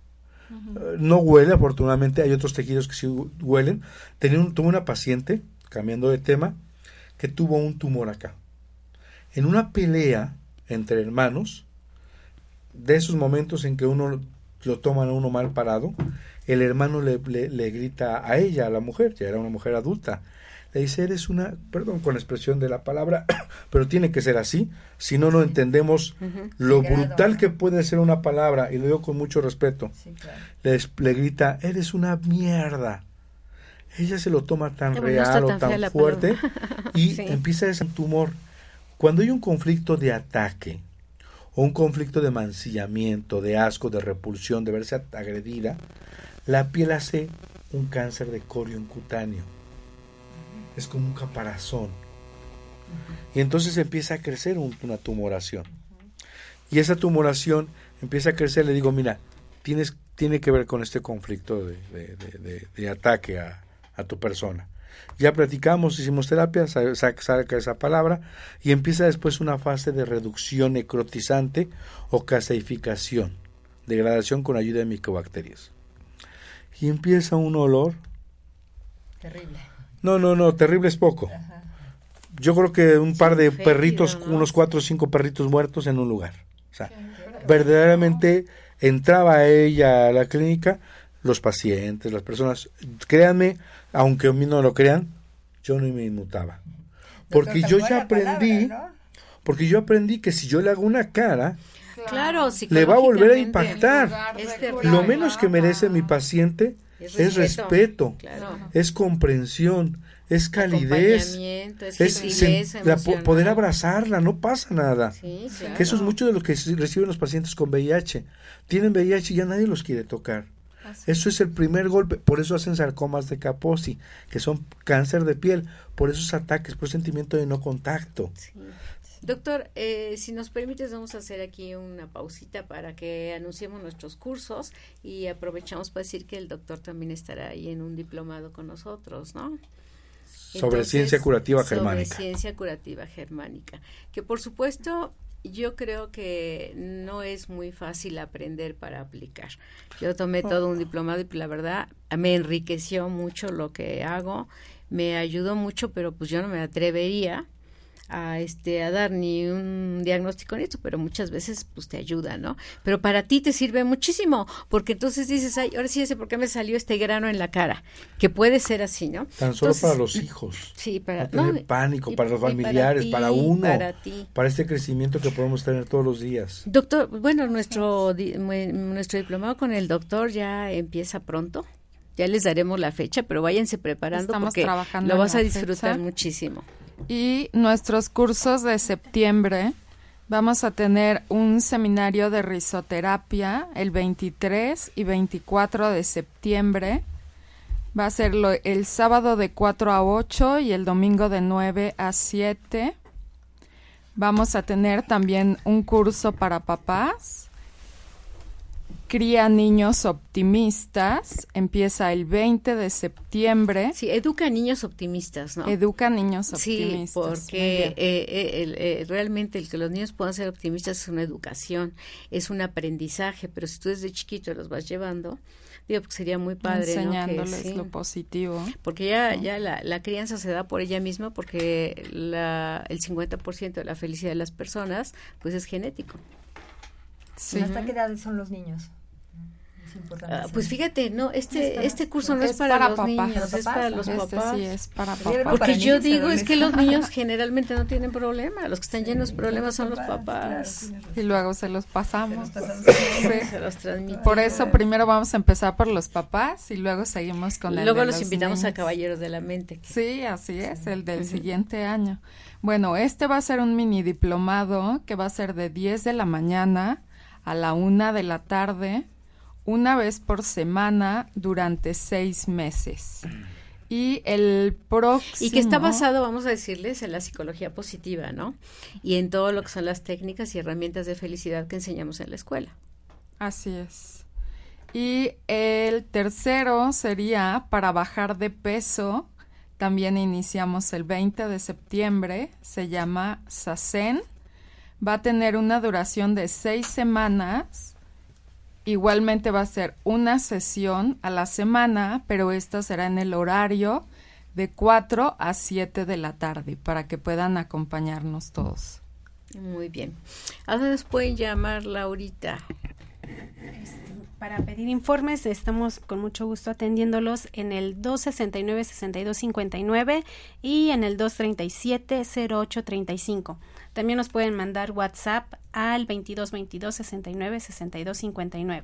Eh, no huele, afortunadamente, hay otros tejidos que sí huelen. Tenía un, tuve una paciente, cambiando de tema, que tuvo un tumor acá. En una pelea entre hermanos, de esos momentos en que uno lo toman a uno mal parado, el hermano le, le, grita a ella, a la mujer, ya era una mujer adulta, le dice, eres una, perdón con la expresión de la palabra, pero tiene que ser así, si no, no entendemos lo brutal que puede ser una palabra, y lo digo con mucho respeto. le, le, grita, eres una mierda. Ella se lo toma tan real o tan fuerte y empieza ese tumor. Cuando hay un conflicto de ataque, o un conflicto de mancillamiento, de asco, de repulsión, de verse agredida, la piel hace un cáncer de corion cutáneo. Es como un caparazón. Y entonces empieza a crecer una tumoración. Y esa tumoración empieza a crecer, le digo, mira, tienes, tiene que ver con este conflicto de, ataque a, a tu persona. Ya platicamos, hicimos terapia, saca esa palabra y empieza después una fase de reducción necrotizante o caseificación, degradación con ayuda de micobacterias. Y empieza un olor. Terrible. No, no, no, terrible es poco. Yo creo que un par de perritos, unos cuatro o cinco perritos muertos en un lugar. O sea, verdaderamente entraba ella a la clínica, los pacientes, las personas, créanme, aunque a mí no lo crean, yo no me inmutaba. Porque yo ya aprendí, porque yo aprendí que si yo le hago una cara, claro, le va a volver a impactar. Lo menos que merece mi paciente es respeto, es, comprensión, es calidez, es, poder abrazarla, no pasa nada. Que eso es mucho de lo que reciben los pacientes con VIH. Tienen VIH y ya nadie los quiere tocar. Eso es el primer golpe, por eso hacen sarcomas de Kaposi, que son cáncer de piel, por esos ataques, por sentimiento de no contacto. Doctor, eh, si nos permites, vamos a hacer aquí una pausita para que anunciemos nuestros cursos y aprovechamos para decir que el doctor también estará ahí en un diplomado con nosotros, ¿no? sobre ciencia curativa germánica. Sobre ciencia curativa germánica. Que por supuesto yo creo que no es muy fácil aprender para aplicar. Yo tomé todo un diplomado y la verdad me enriqueció mucho lo que hago, me ayudó mucho, pero pues yo no me atrevería a este a dar ni un diagnóstico en esto, pero muchas veces pues te ayuda, ¿no? Pero para ti te sirve muchísimo, porque entonces dices, ay, ahora sí sé por qué me salió este grano en la cara, que puede ser así, ¿no? Tan solo para los hijos. Sí, para no tener pánico, para los familiares, para, uno, para, ti. para este crecimiento que podemos tener todos los días. Doctor, bueno, nuestro nuestro diplomado con el doctor ya empieza pronto. Ya les daremos la fecha, pero váyanse preparando porque lo vas a disfrutar muchísimo. Y nuestros cursos de septiembre, vamos a tener un seminario de risoterapia el 23 y 24 de septiembre. Va a ser el sábado de 4 a 8 y el domingo de 9 a 7. Vamos a tener también un curso para papás Cría Niños Optimistas, empieza el 20 de septiembre. Sí, educa niños optimistas, ¿no? Educa niños optimistas. Sí, porque eh, eh, eh, realmente el que los niños puedan ser optimistas es una educación, es un aprendizaje, pero si tú desde chiquito los vas llevando, digo, pues sería muy padre, Enseñándoles lo positivo. Porque ya, ya la, la, crianza se da por ella misma porque la, el 50% de la felicidad de las personas, pues es genético. Sí. ¿Hasta qué edad son los niños? Ah, pues fíjate, no, este este curso no es, para, los niños, es para los este papás. Sí, es para papás. Porque yo digo es que los niños generalmente no tienen problema, los que están llenos de problemas son los papás. y luego se los pasamos. Se los, Por eso primero vamos a empezar por los papás y luego seguimos con el Luego los, invitamos a Caballeros de la Mente. Sí, así es, el del siguiente año. Bueno, este va a ser un mini diplomado que va a ser de 10 de la mañana a la una de la tarde una vez por semana durante seis meses. Y el próximo... Y que está basado, vamos a decirles, en la psicología positiva, ¿no? Y en todo lo que son las técnicas y herramientas de felicidad que enseñamos en la escuela. Así es. Y el tercero sería para bajar de peso. También iniciamos el 20 de septiembre. Se llama SACEN. Va a tener una duración de seis semanas Igualmente va a ser una sesión a la semana, pero esta será en el horario de 4 a 7 de la tarde para que puedan acompañarnos todos. Muy bien. ¿A dónde pueden llamar, Laurita? Para pedir informes estamos con mucho gusto atendiéndolos en el 269-6259 y en el 237-0835. También nos pueden mandar WhatsApp al 2222-69-6259.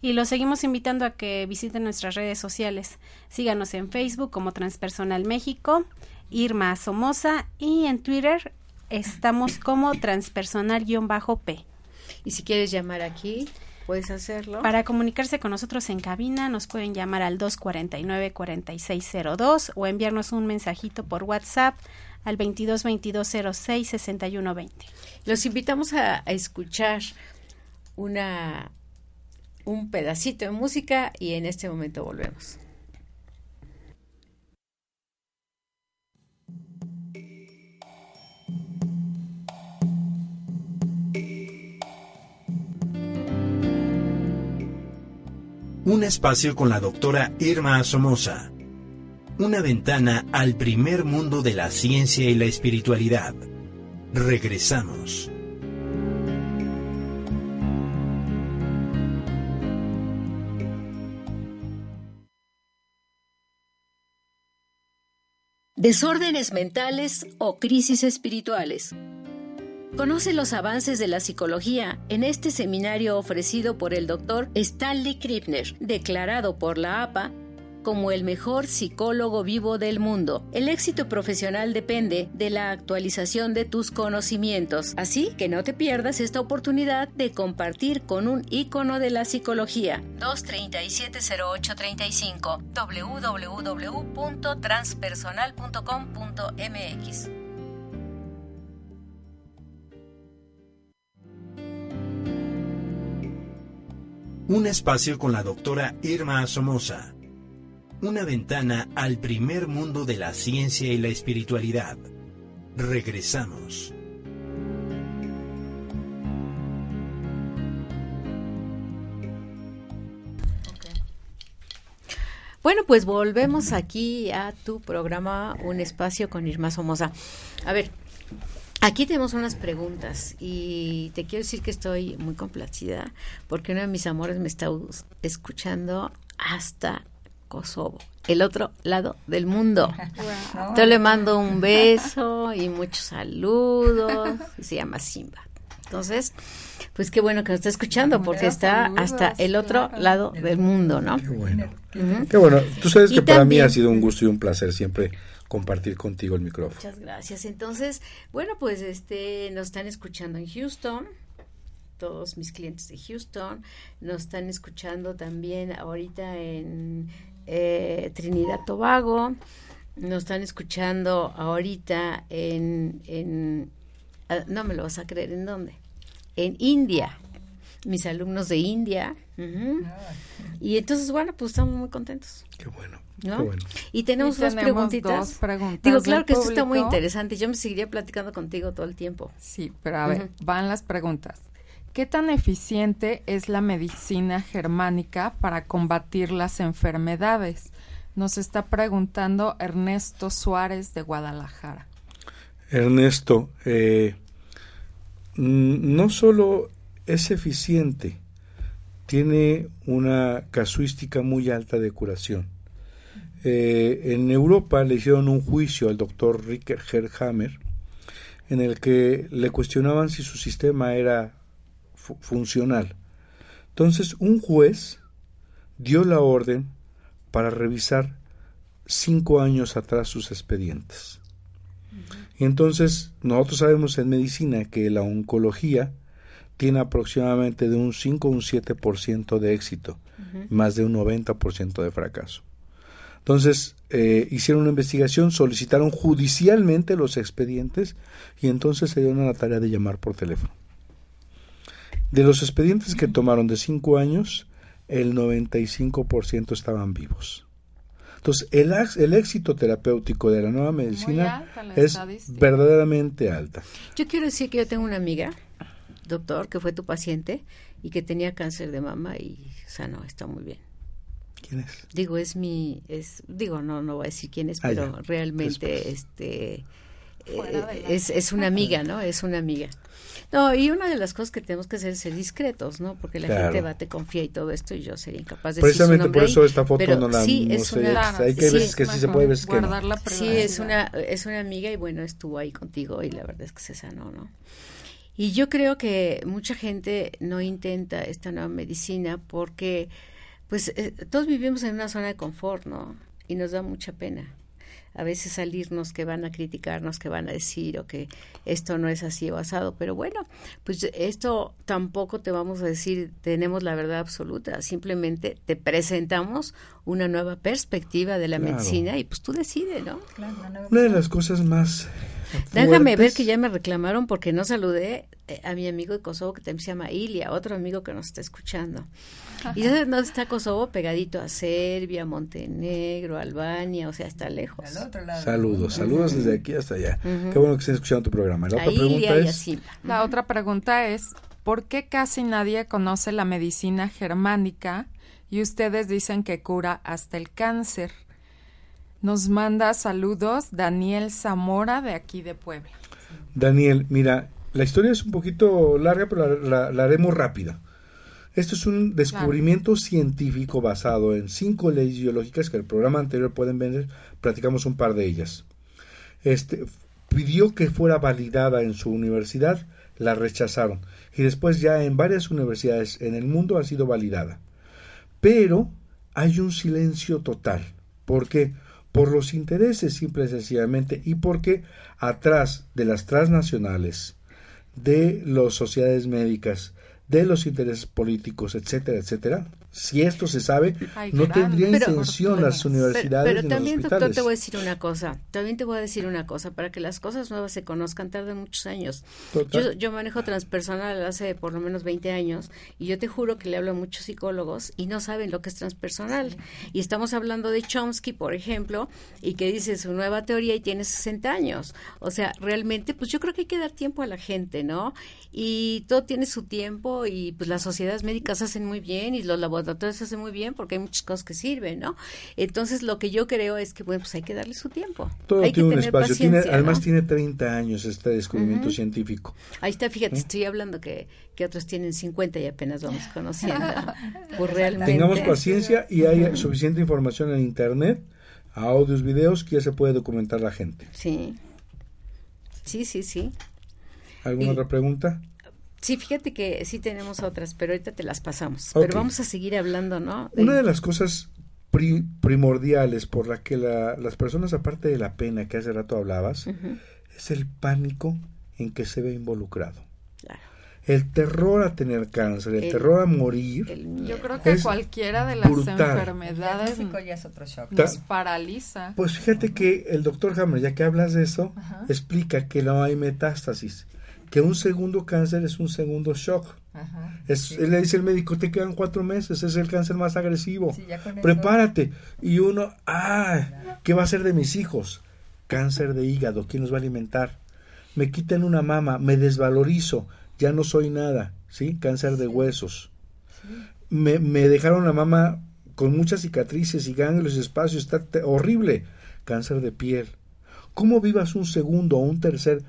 Y los seguimos invitando a que visiten nuestras redes sociales. Síganos en Facebook como Transpersonal México, Irma Somoza y en Twitter estamos como transpersonal-p. Y si quieres llamar aquí, puedes hacerlo. Para comunicarse con nosotros en cabina, nos pueden llamar al 249-4602 o enviarnos un mensajito por WhatsApp al 22 06 61 Los invitamos a, a escuchar una un pedacito de música y en este momento volvemos. Un espacio con la doctora Irma Somoza. Una ventana al primer mundo de la ciencia y la espiritualidad. Regresamos. Desórdenes mentales o crisis espirituales. Conoce los avances de la psicología en este seminario ofrecido por el doctor Stanley Krippner, declarado por la APA como el mejor psicólogo vivo del mundo. El éxito profesional depende de la actualización de tus conocimientos, así que no te pierdas esta oportunidad de compartir con un ícono de la psicología. 2370835 www.transpersonal.com.mx Un espacio con la doctora Irma Somoza. Una ventana al primer mundo de la ciencia y la espiritualidad. Regresamos. Bueno, pues volvemos aquí a tu programa Un espacio con Irma Somoza. A ver, Aquí tenemos unas preguntas y te quiero decir que estoy muy complacida porque uno de mis amores me está escuchando hasta Kosovo, el otro lado del mundo. Yo le mando un beso y muchos saludos. se llama Simba. Entonces, pues qué bueno que nos está escuchando porque está hasta el otro lado del mundo, ¿no? Qué bueno. Qué bueno. Tú sabes que para mí ha sido un gusto y un placer siempre compartir contigo el micrófono. Muchas gracias. Entonces, bueno, pues este nos están escuchando en Houston, todos mis clientes de Houston, nos están escuchando también ahorita en eh, Trinidad Tobago, nos están escuchando ahorita en, en ah, no me lo vas a creer, ¿en dónde? En India, mis alumnos de India. Y entonces, bueno, pues estamos muy contentos. Qué bueno. Y tenemos, dos, preguntitas. Digo, claro que esto está muy interesante. Yo me seguiría platicando contigo todo el tiempo. Sí, pero a ver, van las preguntas. ¿Qué tan eficiente es la medicina germánica para combatir las enfermedades? Nos está preguntando Ernesto Suárez de Guadalajara. Ernesto, eh, no solo es eficiente, tiene una casuística muy alta de curación. Eh, en Europa le hicieron un juicio al doctor Ricker Herhammer en el que le cuestionaban si su sistema era funcional. Entonces un juez dio la orden para revisar cinco años atrás sus expedientes. Y entonces nosotros sabemos en medicina que la oncología tiene aproximadamente de un 5 a un 7% de éxito, más de un 90% de fracaso. Entonces, eh, hicieron una investigación, solicitaron judicialmente los expedientes y entonces se dieron a la tarea de llamar por teléfono. De los expedientes que tomaron de cinco años, el 95% estaban vivos. Entonces, el, el, éxito terapéutico de la nueva medicina es verdaderamente alta. Yo quiero decir que yo tengo una amiga, doctor, que fue tu paciente y que tenía cáncer de mama y sanó, está muy bien. ¿Quién es? Digo, es mi, es, digo, no, no voy a decir quién es, Ah, pero ya. realmente, Después. este, eh, es, es una amiga, ¿no? Es una amiga. No, y una de las cosas que tenemos que hacer es ser discretos, ¿no? Porque la Claro. gente va, te confía y todo esto, y yo sería incapaz de Precisamente por eso ahí, esta foto pero no la sí, no es sé, una, Claro, hay que sí, veces que sí se Mejor puede, veces que no. guardar la Sí, privacidad. es una, es una amiga y bueno, estuvo ahí contigo y la verdad es que se sanó, ¿no? Y yo creo que mucha gente no intenta esta nueva medicina porque, pues, eh, todos vivimos en una zona de confort, ¿no? Y nos da mucha pena. A veces salirnos que van a criticarnos, que van a decir o que esto no es así o asado, pero bueno, pues esto tampoco te vamos a decir tenemos la verdad absoluta, simplemente te presentamos una nueva perspectiva de la Claro. medicina y pues tú decides, ¿no? Claro, una nueva Una de las cosas más Déjame ver que ya me reclamaron porque no saludé eh, a mi amigo de Kosovo que también se llama Ilia, otro amigo que nos está escuchando. ¿Y dónde está Kosovo? Pegadito a Serbia, Montenegro, Albania, o sea, está lejos. Al otro lado. Saludos, saludos desde aquí hasta allá. Qué bueno que estén escuchando tu programa. La otra pregunta es, Simba. La otra pregunta es, ¿por qué casi nadie conoce la medicina germánica y ustedes dicen que cura hasta el cáncer? Nos manda saludos Daniel Zamora de aquí de Puebla. Daniel, mira, la historia es un poquito larga, pero la, la- la haremos rápida. Esto es un descubrimiento científico basado en cinco leyes biológicas que el programa anterior pueden ver, platicamos un par de ellas. Este pidió que fuera validada en su universidad, la rechazaron y después ya en varias universidades en el mundo ha sido validada. Pero hay un silencio total. ¿Por qué? Por los intereses, simple y sencillamente, y porque atrás de las transnacionales, de las sociedades médicas, de los intereses políticos, etcétera, etcétera, si esto se sabe, no tendría Pero- intención las universidades Pero, pero ni también, los doctor, te voy a decir una cosa. También te voy a decir una cosa. Para que las cosas nuevas se conozcan, tardan muchos años. Yo manejo transpersonal hace por lo menos 20 años y yo te juro que le hablo a muchos psicólogos y no saben lo que es transpersonal. Y estamos hablando de Chomsky, por ejemplo, y que dice su nueva teoría y tiene 60 años. O sea, realmente, pues yo creo que hay que dar tiempo a la gente, ¿no? Y todo tiene su tiempo y pues las sociedades médicas hacen muy bien y los laboratorios hacen muy bien porque hay muchas cosas que sirven, ¿no? Entonces, lo que yo creo es que, bueno, pues hay que darle su tiempo. Todo hay que tiene un tener espacio. Tiene, paciencia, además ¿no? tiene 30 años este descubrimiento científico. Ahí está, fíjate, estoy hablando que, que otros tienen 50 y apenas vamos conociendo. Pues realmente. Tengamos paciencia y hay suficiente información en Internet, audios, videos, que ya se puede documentar la gente. Sí. Sí, sí, sí. ¿Alguna Y- otra pregunta? Sí, fíjate que sí tenemos otras, pero ahorita te las pasamos. Pero vamos a seguir hablando, ¿no? De- Una de las cosas pri- primordiales por la que la- las personas, aparte de la pena que hace rato hablabas, es el pánico en que se ve involucrado. claro. El terror a tener cáncer, el, El- terror a morir. El Yo creo que cualquiera de las brutal. El enfermedades ya es otro shock. Nos paraliza. Pues fíjate que el doctor Hammer, ya que hablas de eso, Ajá. explica que no hay metástasis, que un segundo cáncer es un segundo shock. Ajá. Es, Sí. Él le dice al médico, te quedan cuatro meses, es el cáncer más agresivo. Sí, Prepárate. Y uno, ah, ¿qué va a ser de mis hijos? Cáncer de hígado, ¿quién los va a alimentar? Me quitan una mama, me desvalorizo, ya no soy nada, ¿sí? Cáncer de huesos. Me, me dejaron la mama con muchas cicatrices y ganglios y espacios, está horrible. Cáncer de piel. ¿Cómo vivas un segundo o un tercer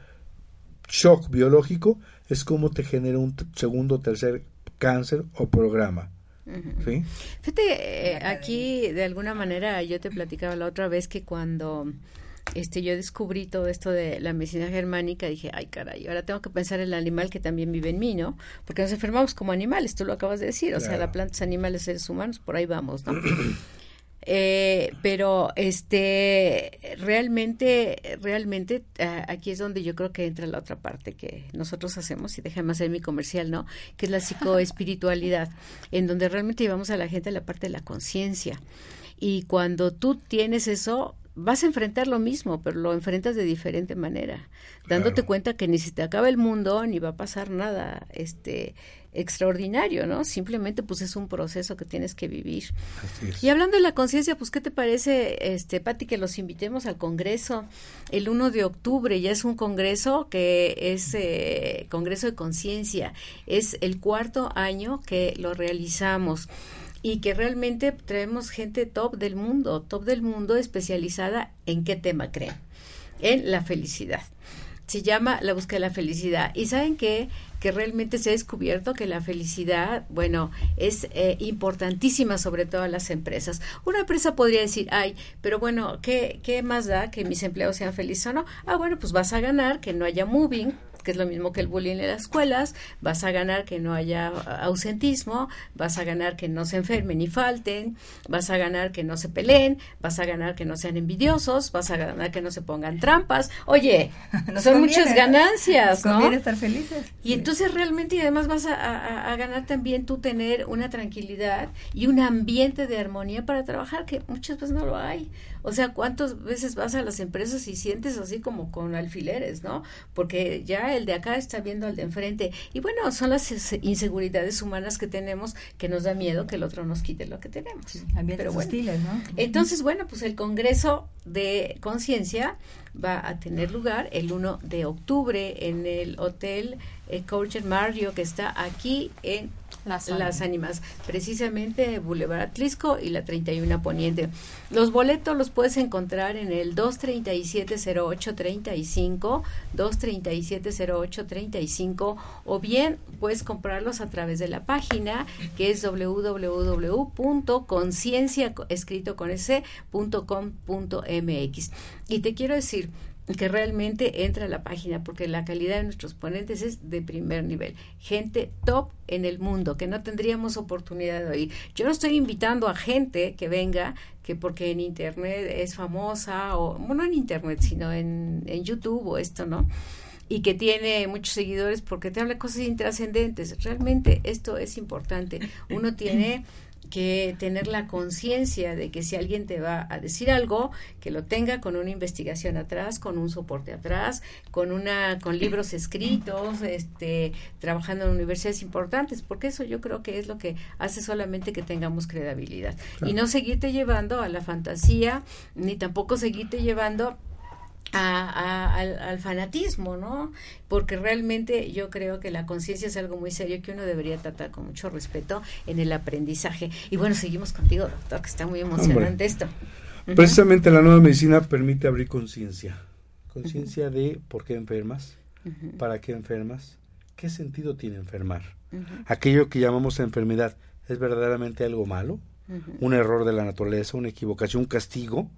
shock biológico? Es como te genera un segundo o tercer cáncer o programa. ¿Sí? Fíjate, eh, aquí de alguna manera yo te platicaba la otra vez que cuando este yo descubrí todo esto de la medicina germánica, dije, ay caray, ahora tengo que pensar en el animal que también vive en mí, ¿no? Porque nos enfermamos como animales, tú lo acabas de decir, o sea, la plantas, animales, seres humanos, por ahí vamos, ¿no? Eh, pero este realmente realmente ah, aquí es donde yo creo que entra la otra parte que nosotros hacemos y déjame hacer mi comercial no que es la psicoespiritualidad en donde realmente llevamos a la gente a la parte de la conciencia y cuando tú tienes eso vas a enfrentar lo mismo pero lo enfrentas de diferente manera dándote Claro. cuenta que ni se te acaba el mundo ni va a pasar nada este extraordinario no simplemente pues es un proceso que tienes que vivir Así es. y hablando de la conciencia, pues, ¿qué te parece, este, Pati, que los invitemos al Congreso el 1 de octubre? Ya es un congreso que es eh, Congreso de Conciencia. Es el cuarto año que lo realizamos. y que realmente traemos gente top del mundo, top del mundo especializada en qué tema creen, en la felicidad. Se llama La búsqueda de la felicidad. Y saben que que realmente se ha descubierto que la felicidad, bueno, es eh, importantísima sobre todo las empresas. Una empresa podría decir, ay, pero bueno, ¿qué, ¿qué más da que mis empleados sean felices o no? Ah, bueno, pues vas a ganar que no haya moving, que es lo mismo que el bullying en las escuelas, vas a ganar que no haya ausentismo, vas a ganar que no se enfermen ni falten, vas a ganar que no se peleen, vas a ganar que no sean envidiosos, vas a ganar que no se pongan trampas. Oye, son muchas ganancias, Nos ¿no? estar felices. Y entonces realmente y además vas a, a, a, ganar también tú tener una tranquilidad y un ambiente de armonía para trabajar que muchas veces no lo hay. O sea, ¿cuántas veces vas a las empresas y sientes así como con alfileres, ¿no? Porque ya el de acá está viendo al de enfrente. Y bueno, son las inseguridades humanas que tenemos que nos da miedo que el otro nos quite lo que tenemos. Sí, Pero bueno, hostiles, ¿no? Entonces, bueno, pues el Congreso de Conciencia va a tener lugar el 1 de octubre en el Hotel eh, Coach Mario que está aquí en Las Las Ánimas, precisamente Boulevard Atlisco y la 31 Poniente. Los boletos los puedes encontrar en el 237-0835, 237-0835 o bien puedes comprarlos a través de la página que es www.conciencia escrito con ese.com.mx. Y te quiero decir, que realmente entra a la página porque la calidad de nuestros ponentes es de primer nivel. Gente top en el mundo que no tendríamos oportunidad de oír. Yo no estoy invitando a gente que venga que porque en internet es famosa o bueno, no en internet, sino en, en YouTube o esto, ¿no? y que tiene muchos seguidores porque te habla cosas intrascendentes. Realmente esto es importante. Uno tiene que tener la conciencia de que si alguien te va a decir algo, que lo tenga con una investigación atrás, con un soporte atrás, con una con libros escritos, este trabajando en universidades importantes, porque eso yo creo que es lo que hace solamente que tengamos credibilidad claro. y no seguirte llevando a la fantasía ni tampoco seguirte llevando a, a, al, al, fanatismo, ¿no? Porque realmente yo creo que la conciencia es algo muy serio que uno debería tratar con mucho respeto en el aprendizaje. Y bueno, seguimos contigo, doctor, que está muy emocionante Hombre, esto. Uh -huh. Precisamente la nueva medicina permite abrir conciencia. Conciencia uh -huh. de por qué enfermas, uh -huh. para qué enfermas, qué sentido tiene enfermar. Aquello que llamamos enfermedad, ¿es verdaderamente algo malo? ¿Un error de la naturaleza, una equivocación, un castigo?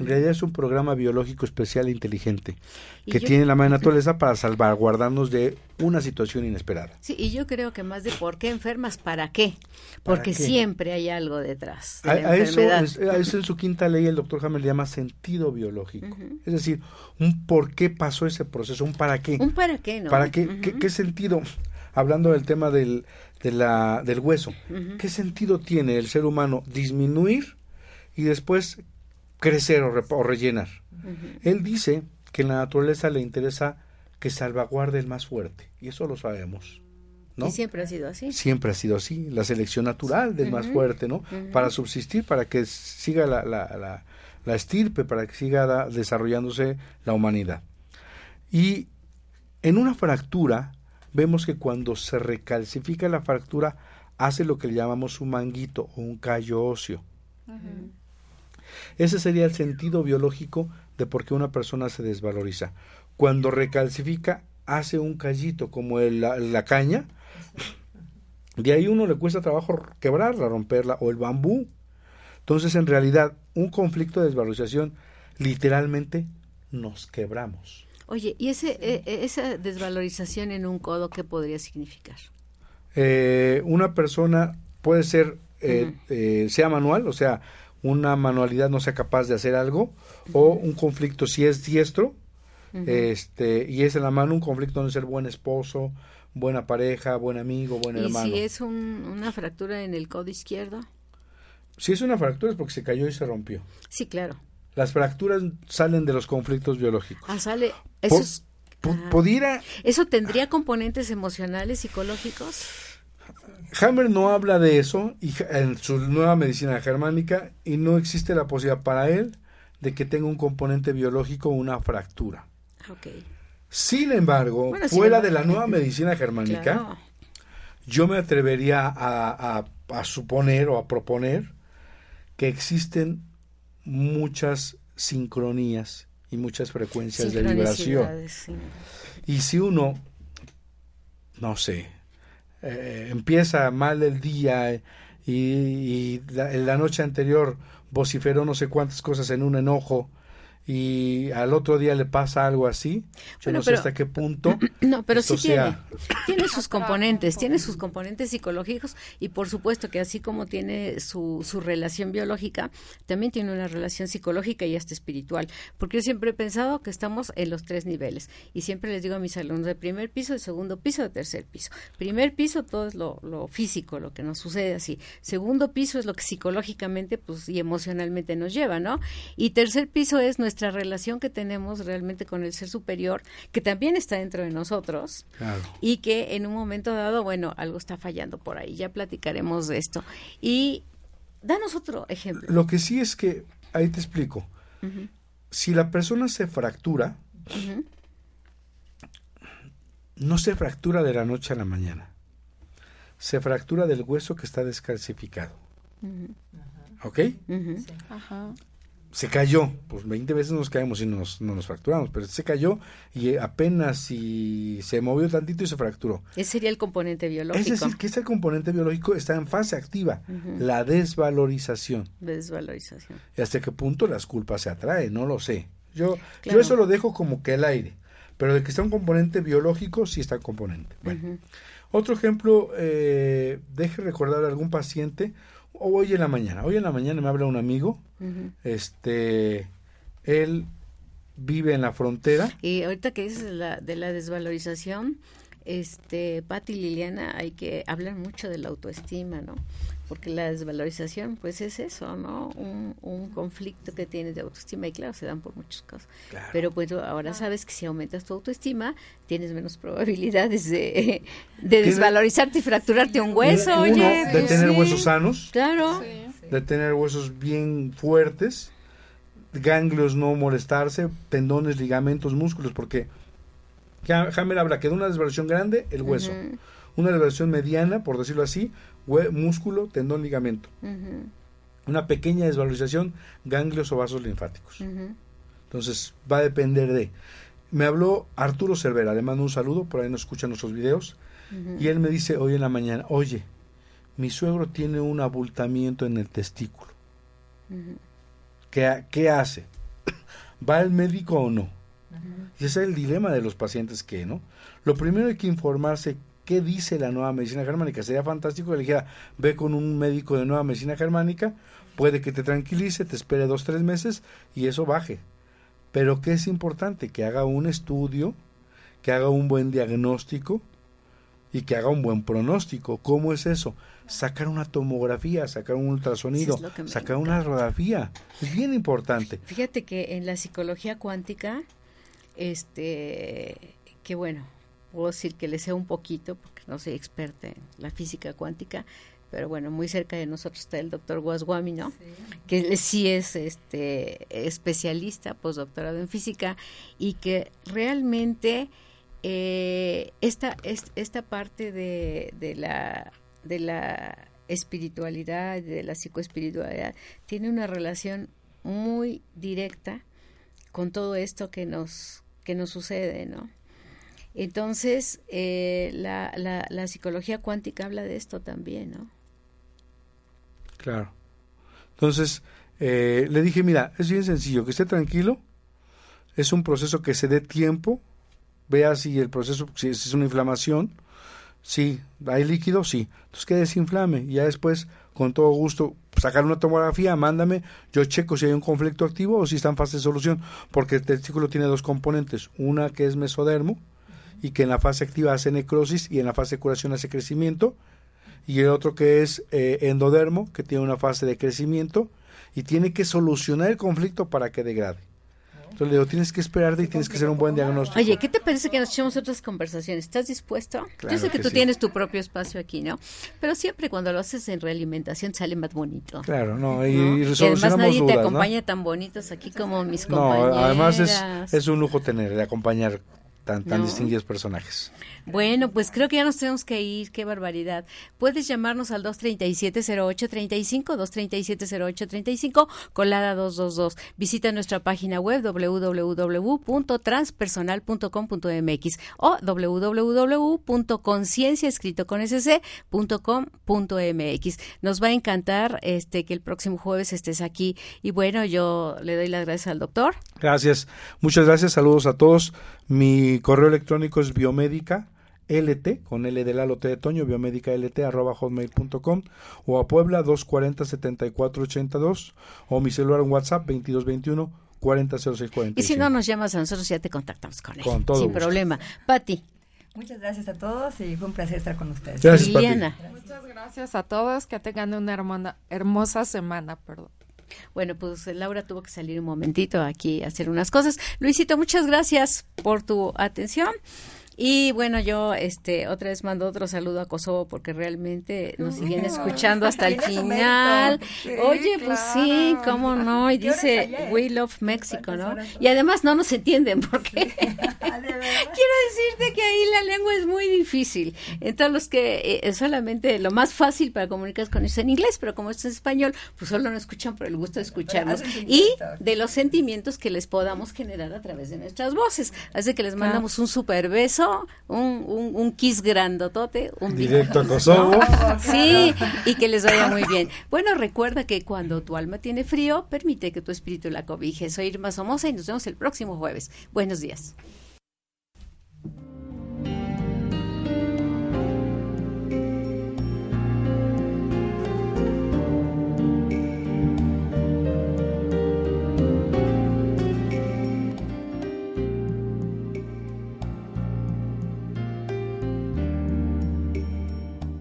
En realidad es un programa biológico especial e inteligente que yo, tiene la madre naturaleza para salvaguardarnos de una situación inesperada. Sí, y yo creo que más de por qué enfermas, ¿para qué? Porque ¿Para qué? siempre hay algo detrás. De a, a, eso, es, a, eso, en su quinta ley el doctor Hammer le llama sentido biológico. Uh -huh. Es decir, un por qué pasó ese proceso, un para qué. Un para qué, ¿no? ¿Para qué? Uh -huh. ¿Qué, qué sentido? Hablando del tema del, de la, del hueso, uh -huh. ¿qué sentido tiene el ser humano disminuir y después crecer o, re o rellenar. Uh -huh. Él dice que en la naturaleza le interesa que salvaguarde el más fuerte, y eso lo sabemos. ¿no? Y siempre ha sido así. Siempre ha sido así, la selección natural del uh -huh. más fuerte, ¿no? Uh -huh. Para subsistir, para que siga la, la, la, la estirpe, para que siga da, desarrollándose la humanidad. Y en una fractura, vemos que cuando se recalcifica la fractura, hace lo que le llamamos un manguito o un callo óseo. Ese sería el sentido biológico de por qué una persona se desvaloriza. Cuando recalcifica, hace un callito como el, la, la, caña. De ahí uno le cuesta trabajo quebrarla, romperla, o el bambú. Entonces, en realidad, un conflicto de desvalorización, literalmente, nos quebramos. Oye, ¿y ese, eh, esa desvalorización en un codo qué podría significar? Eh, una persona puede ser, eh, uh -huh. sea manual, o sea, una manualidad no sea capaz de hacer algo, uh -huh. o un conflicto si es diestro, uh -huh. este, y es en la mano un conflicto de ser buen esposo, buena pareja, buen amigo, buen ¿Y hermano. si es un, una fractura en el codo izquierdo? Si es una fractura es porque se cayó y se rompió. Sí, claro. Las fracturas salen de los conflictos biológicos. Ah, sale. Eso, Por, es, ah, pudiera, ¿Eso tendría componentes emocionales, psicológicos? Hammer no habla de eso y en su nueva medicina germánica y no existe la posibilidad para él de que tenga un componente biológico o una fractura. Okay. Sin embargo, bueno, fuera de la nueva medicina germánica, claro. yo me atrevería a, a, a suponer o a proponer que existen muchas sincronías y muchas frecuencias de vibración. Y si uno, no sé, eh, empieza mal el día y, y la, la, noche anterior vociferó no sé cuántas cosas en un enojo y al otro día le pasa algo así, yo bueno, no sé hasta qué punto. No, pero sí tiene, tiene sus componentes, tiene sus componentes psicológicos y por supuesto que así como tiene su, su relación biológica, también tiene una relación psicológica y hasta espiritual, porque yo siempre he pensado que estamos en los tres niveles y siempre les digo a mis alumnos de primer piso, de segundo piso, de tercer piso. Primer piso todo es lo, lo físico, lo que nos sucede así. Segundo piso es lo que psicológicamente pues y emocionalmente nos lleva, ¿no? Y tercer piso es nuestra nuestra relación que tenemos realmente con el ser superior, que también está dentro de nosotros claro. y que en un momento dado, bueno, algo está fallando por ahí, ya platicaremos de esto. Y danos otro ejemplo. Lo que sí es que, ahí te explico, uh -huh. si la persona se fractura, uh -huh. no se fractura de la noche a la mañana, se fractura del hueso que está descalcificado. Uh -huh. ¿Ok? Sí. Ajá se cayó, pues 20 veces nos caemos y nos, no nos fracturamos, pero se cayó y apenas si se movió tantito y se fracturó. Ese sería el componente biológico. Es decir, que este componente biológico está en fase activa, uh -huh. la desvalorización. Desvalorización. ¿Y hasta qué punto las culpas se atraen? No lo sé. Yo, claro. yo eso lo dejo como que el aire, pero de que está un componente biológico, sí está el componente. Bueno, uh -huh. otro ejemplo, eh, deje recordar a algún paciente, hoy en la mañana, hoy en la mañana me habla un amigo, uh -huh. este, él vive en la frontera. Y ahorita que dices de la, de la desvalorización, este, Patti y Liliana, hay que hablar mucho de la autoestima, ¿no? Porque la desvalorización, pues es eso, ¿no? Un, un conflicto que tienes de autoestima y claro, se dan por muchos casos. Claro. Pero pues ahora sabes que si aumentas tu autoestima, tienes menos probabilidades de, de desvalorizarte y fracturarte un hueso, uno, oye. de pues tener sí. huesos sanos. Claro. Sí. De tener huesos bien fuertes, ganglios no molestarse, tendones, ligamentos, músculos, porque Hammer habla que de una desvaloración grande, el hueso. Uh -huh. Una desvaloración mediana, por decirlo así, músculo, tendón, ligamento. Uh -huh. Una pequeña desvalorización, ganglios o vasos linfáticos. Uh -huh. Entonces, va a depender de. Me habló Arturo Cervera, le mando un saludo, por ahí nos escuchan nuestros videos. Y él me dice hoy en la mañana, oye, mi suegro tiene un abultamiento en el testículo. ¿Qué, ¿Qué hace? ¿Va al médico o no? Y ese es el dilema de los pacientes que, ¿no? Lo primero hay que informarse qué dice la nueva medicina germánica. Sería fantástico que le dijera, ve con un médico de nueva medicina germánica, puede que te tranquilice, te espere dos, tres meses y eso baje. Pero ¿qué es importante? Que haga un estudio, que haga un buen diagnóstico y que haga un buen pronóstico. ¿Cómo es eso? Sacar una tomografía, sacar un ultrasonido, sacar encanta. una radiografía. Es bien importante. Fíjate que en la psicología cuántica, este, que bueno, puedo decir que le sé un poquito, porque no soy experta en la física cuántica, pero bueno, muy cerca de nosotros está el doctor Guasguami, ¿no? Sí. Que sí es este especialista, postdoctorado en física, y que realmente eh, esta, esta parte de, de, la, de la espiritualidad, de la psicoespiritualidad, tiene una relación muy directa con todo esto que nos, que nos sucede, ¿no? Entonces, eh, la, la, psicología cuántica habla de esto también, ¿no? Claro. Entonces, eh, le dije, mira, es bien sencillo, que esté tranquilo, es un proceso que se dé tiempo, vea si el proceso, si es una inflamación, sí, hay líquido, sí, entonces que desinflame, y ya después, con todo gusto, sacar una tomografía, mándame, yo checo si hay un conflicto activo o si está en fase de solución, porque el testículo tiene dos componentes, una que es mesodermo, y que en la fase activa hace necrosis y en la fase de curación hace crecimiento, y el otro que es eh, endodermo, que tiene una fase de crecimiento y tiene que solucionar el conflicto para que degrade. Entonces le digo, tienes que esperarte y tienes que hacer un buen diagnóstico. Oye, ¿qué te parece que nos echemos otras conversaciones? ¿Estás dispuesto? Claro Yo sé que, que tú sí. tienes tu propio espacio aquí, ¿no? Pero siempre cuando lo haces en realimentación sale más bonito. Claro, no, y, ¿no? y Y además nadie te acompaña tan bonitos aquí como mis ¿no? compañeras. No, además es, es un lujo tener, de acompañar tan, tan distinguidos personajes. Bueno, pues creo que ya nos tenemos que ir, qué barbaridad. Puedes llamarnos al 237-0835, 237-0835, colada 222. Visita nuestra página web www.transpersonal.com.mx o www.conciencia, escrito con. Nos va a encantar este que el próximo jueves estés aquí. Y bueno, yo le doy las gracias al doctor. Gracias, muchas gracias, saludos a todos. Mi correo electrónico es biomédica lt con L de Lalo T de Toño, biomédica lt arroba hotmail.com o a Puebla 240 7482 o mi celular en WhatsApp 2221 400645. Y si no nos llamas a nosotros ya te contactamos con él. Con todo Sin gusto. problema. Pati. Muchas gracias a todos y fue un placer estar con ustedes. Gracias, Pati. Muchas gracias a todos, que tengan una hermana, hermosa semana, perdón. Bueno, pues Laura tuvo que salir un momentito aquí a hacer unas cosas. Luisito, muchas gracias por tu atención. Y bueno, yo este otra vez mando otro saludo a Kosovo porque realmente nos siguen escuchando hasta el final. Sí, Oye, pues sí, cómo no. Y ¿Qué horas dice? We Love Mexico, ¿Cuántas ¿no? Y además no nos entienden porque. Quiero decirte que ahí la lengua es muy difícil. Entonces, los que eh, solamente lo más fácil para comunicarse con ellos es en inglés, pero como esto es español, pues solo no escuchan por el gusto de escucharnos y de los sentimientos que les podamos generar a través de nuestras voces. Así que les mandamos un super beso, un, un, un kiss grandotote, un Directo a. Kosovo. Sí, y que les vaya muy bien. Bueno, recuerda que cuando tu alma tiene frío, permite que tu espíritu la cobije. Soy Irma Somoza y nos vemos el próximo jueves. Buenos días.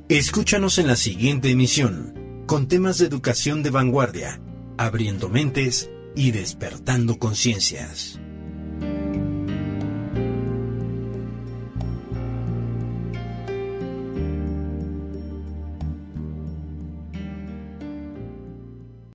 Escúchanos en la siguiente emisión, con temas de educación de vanguardia, abriendo mentes y despertando conciencias.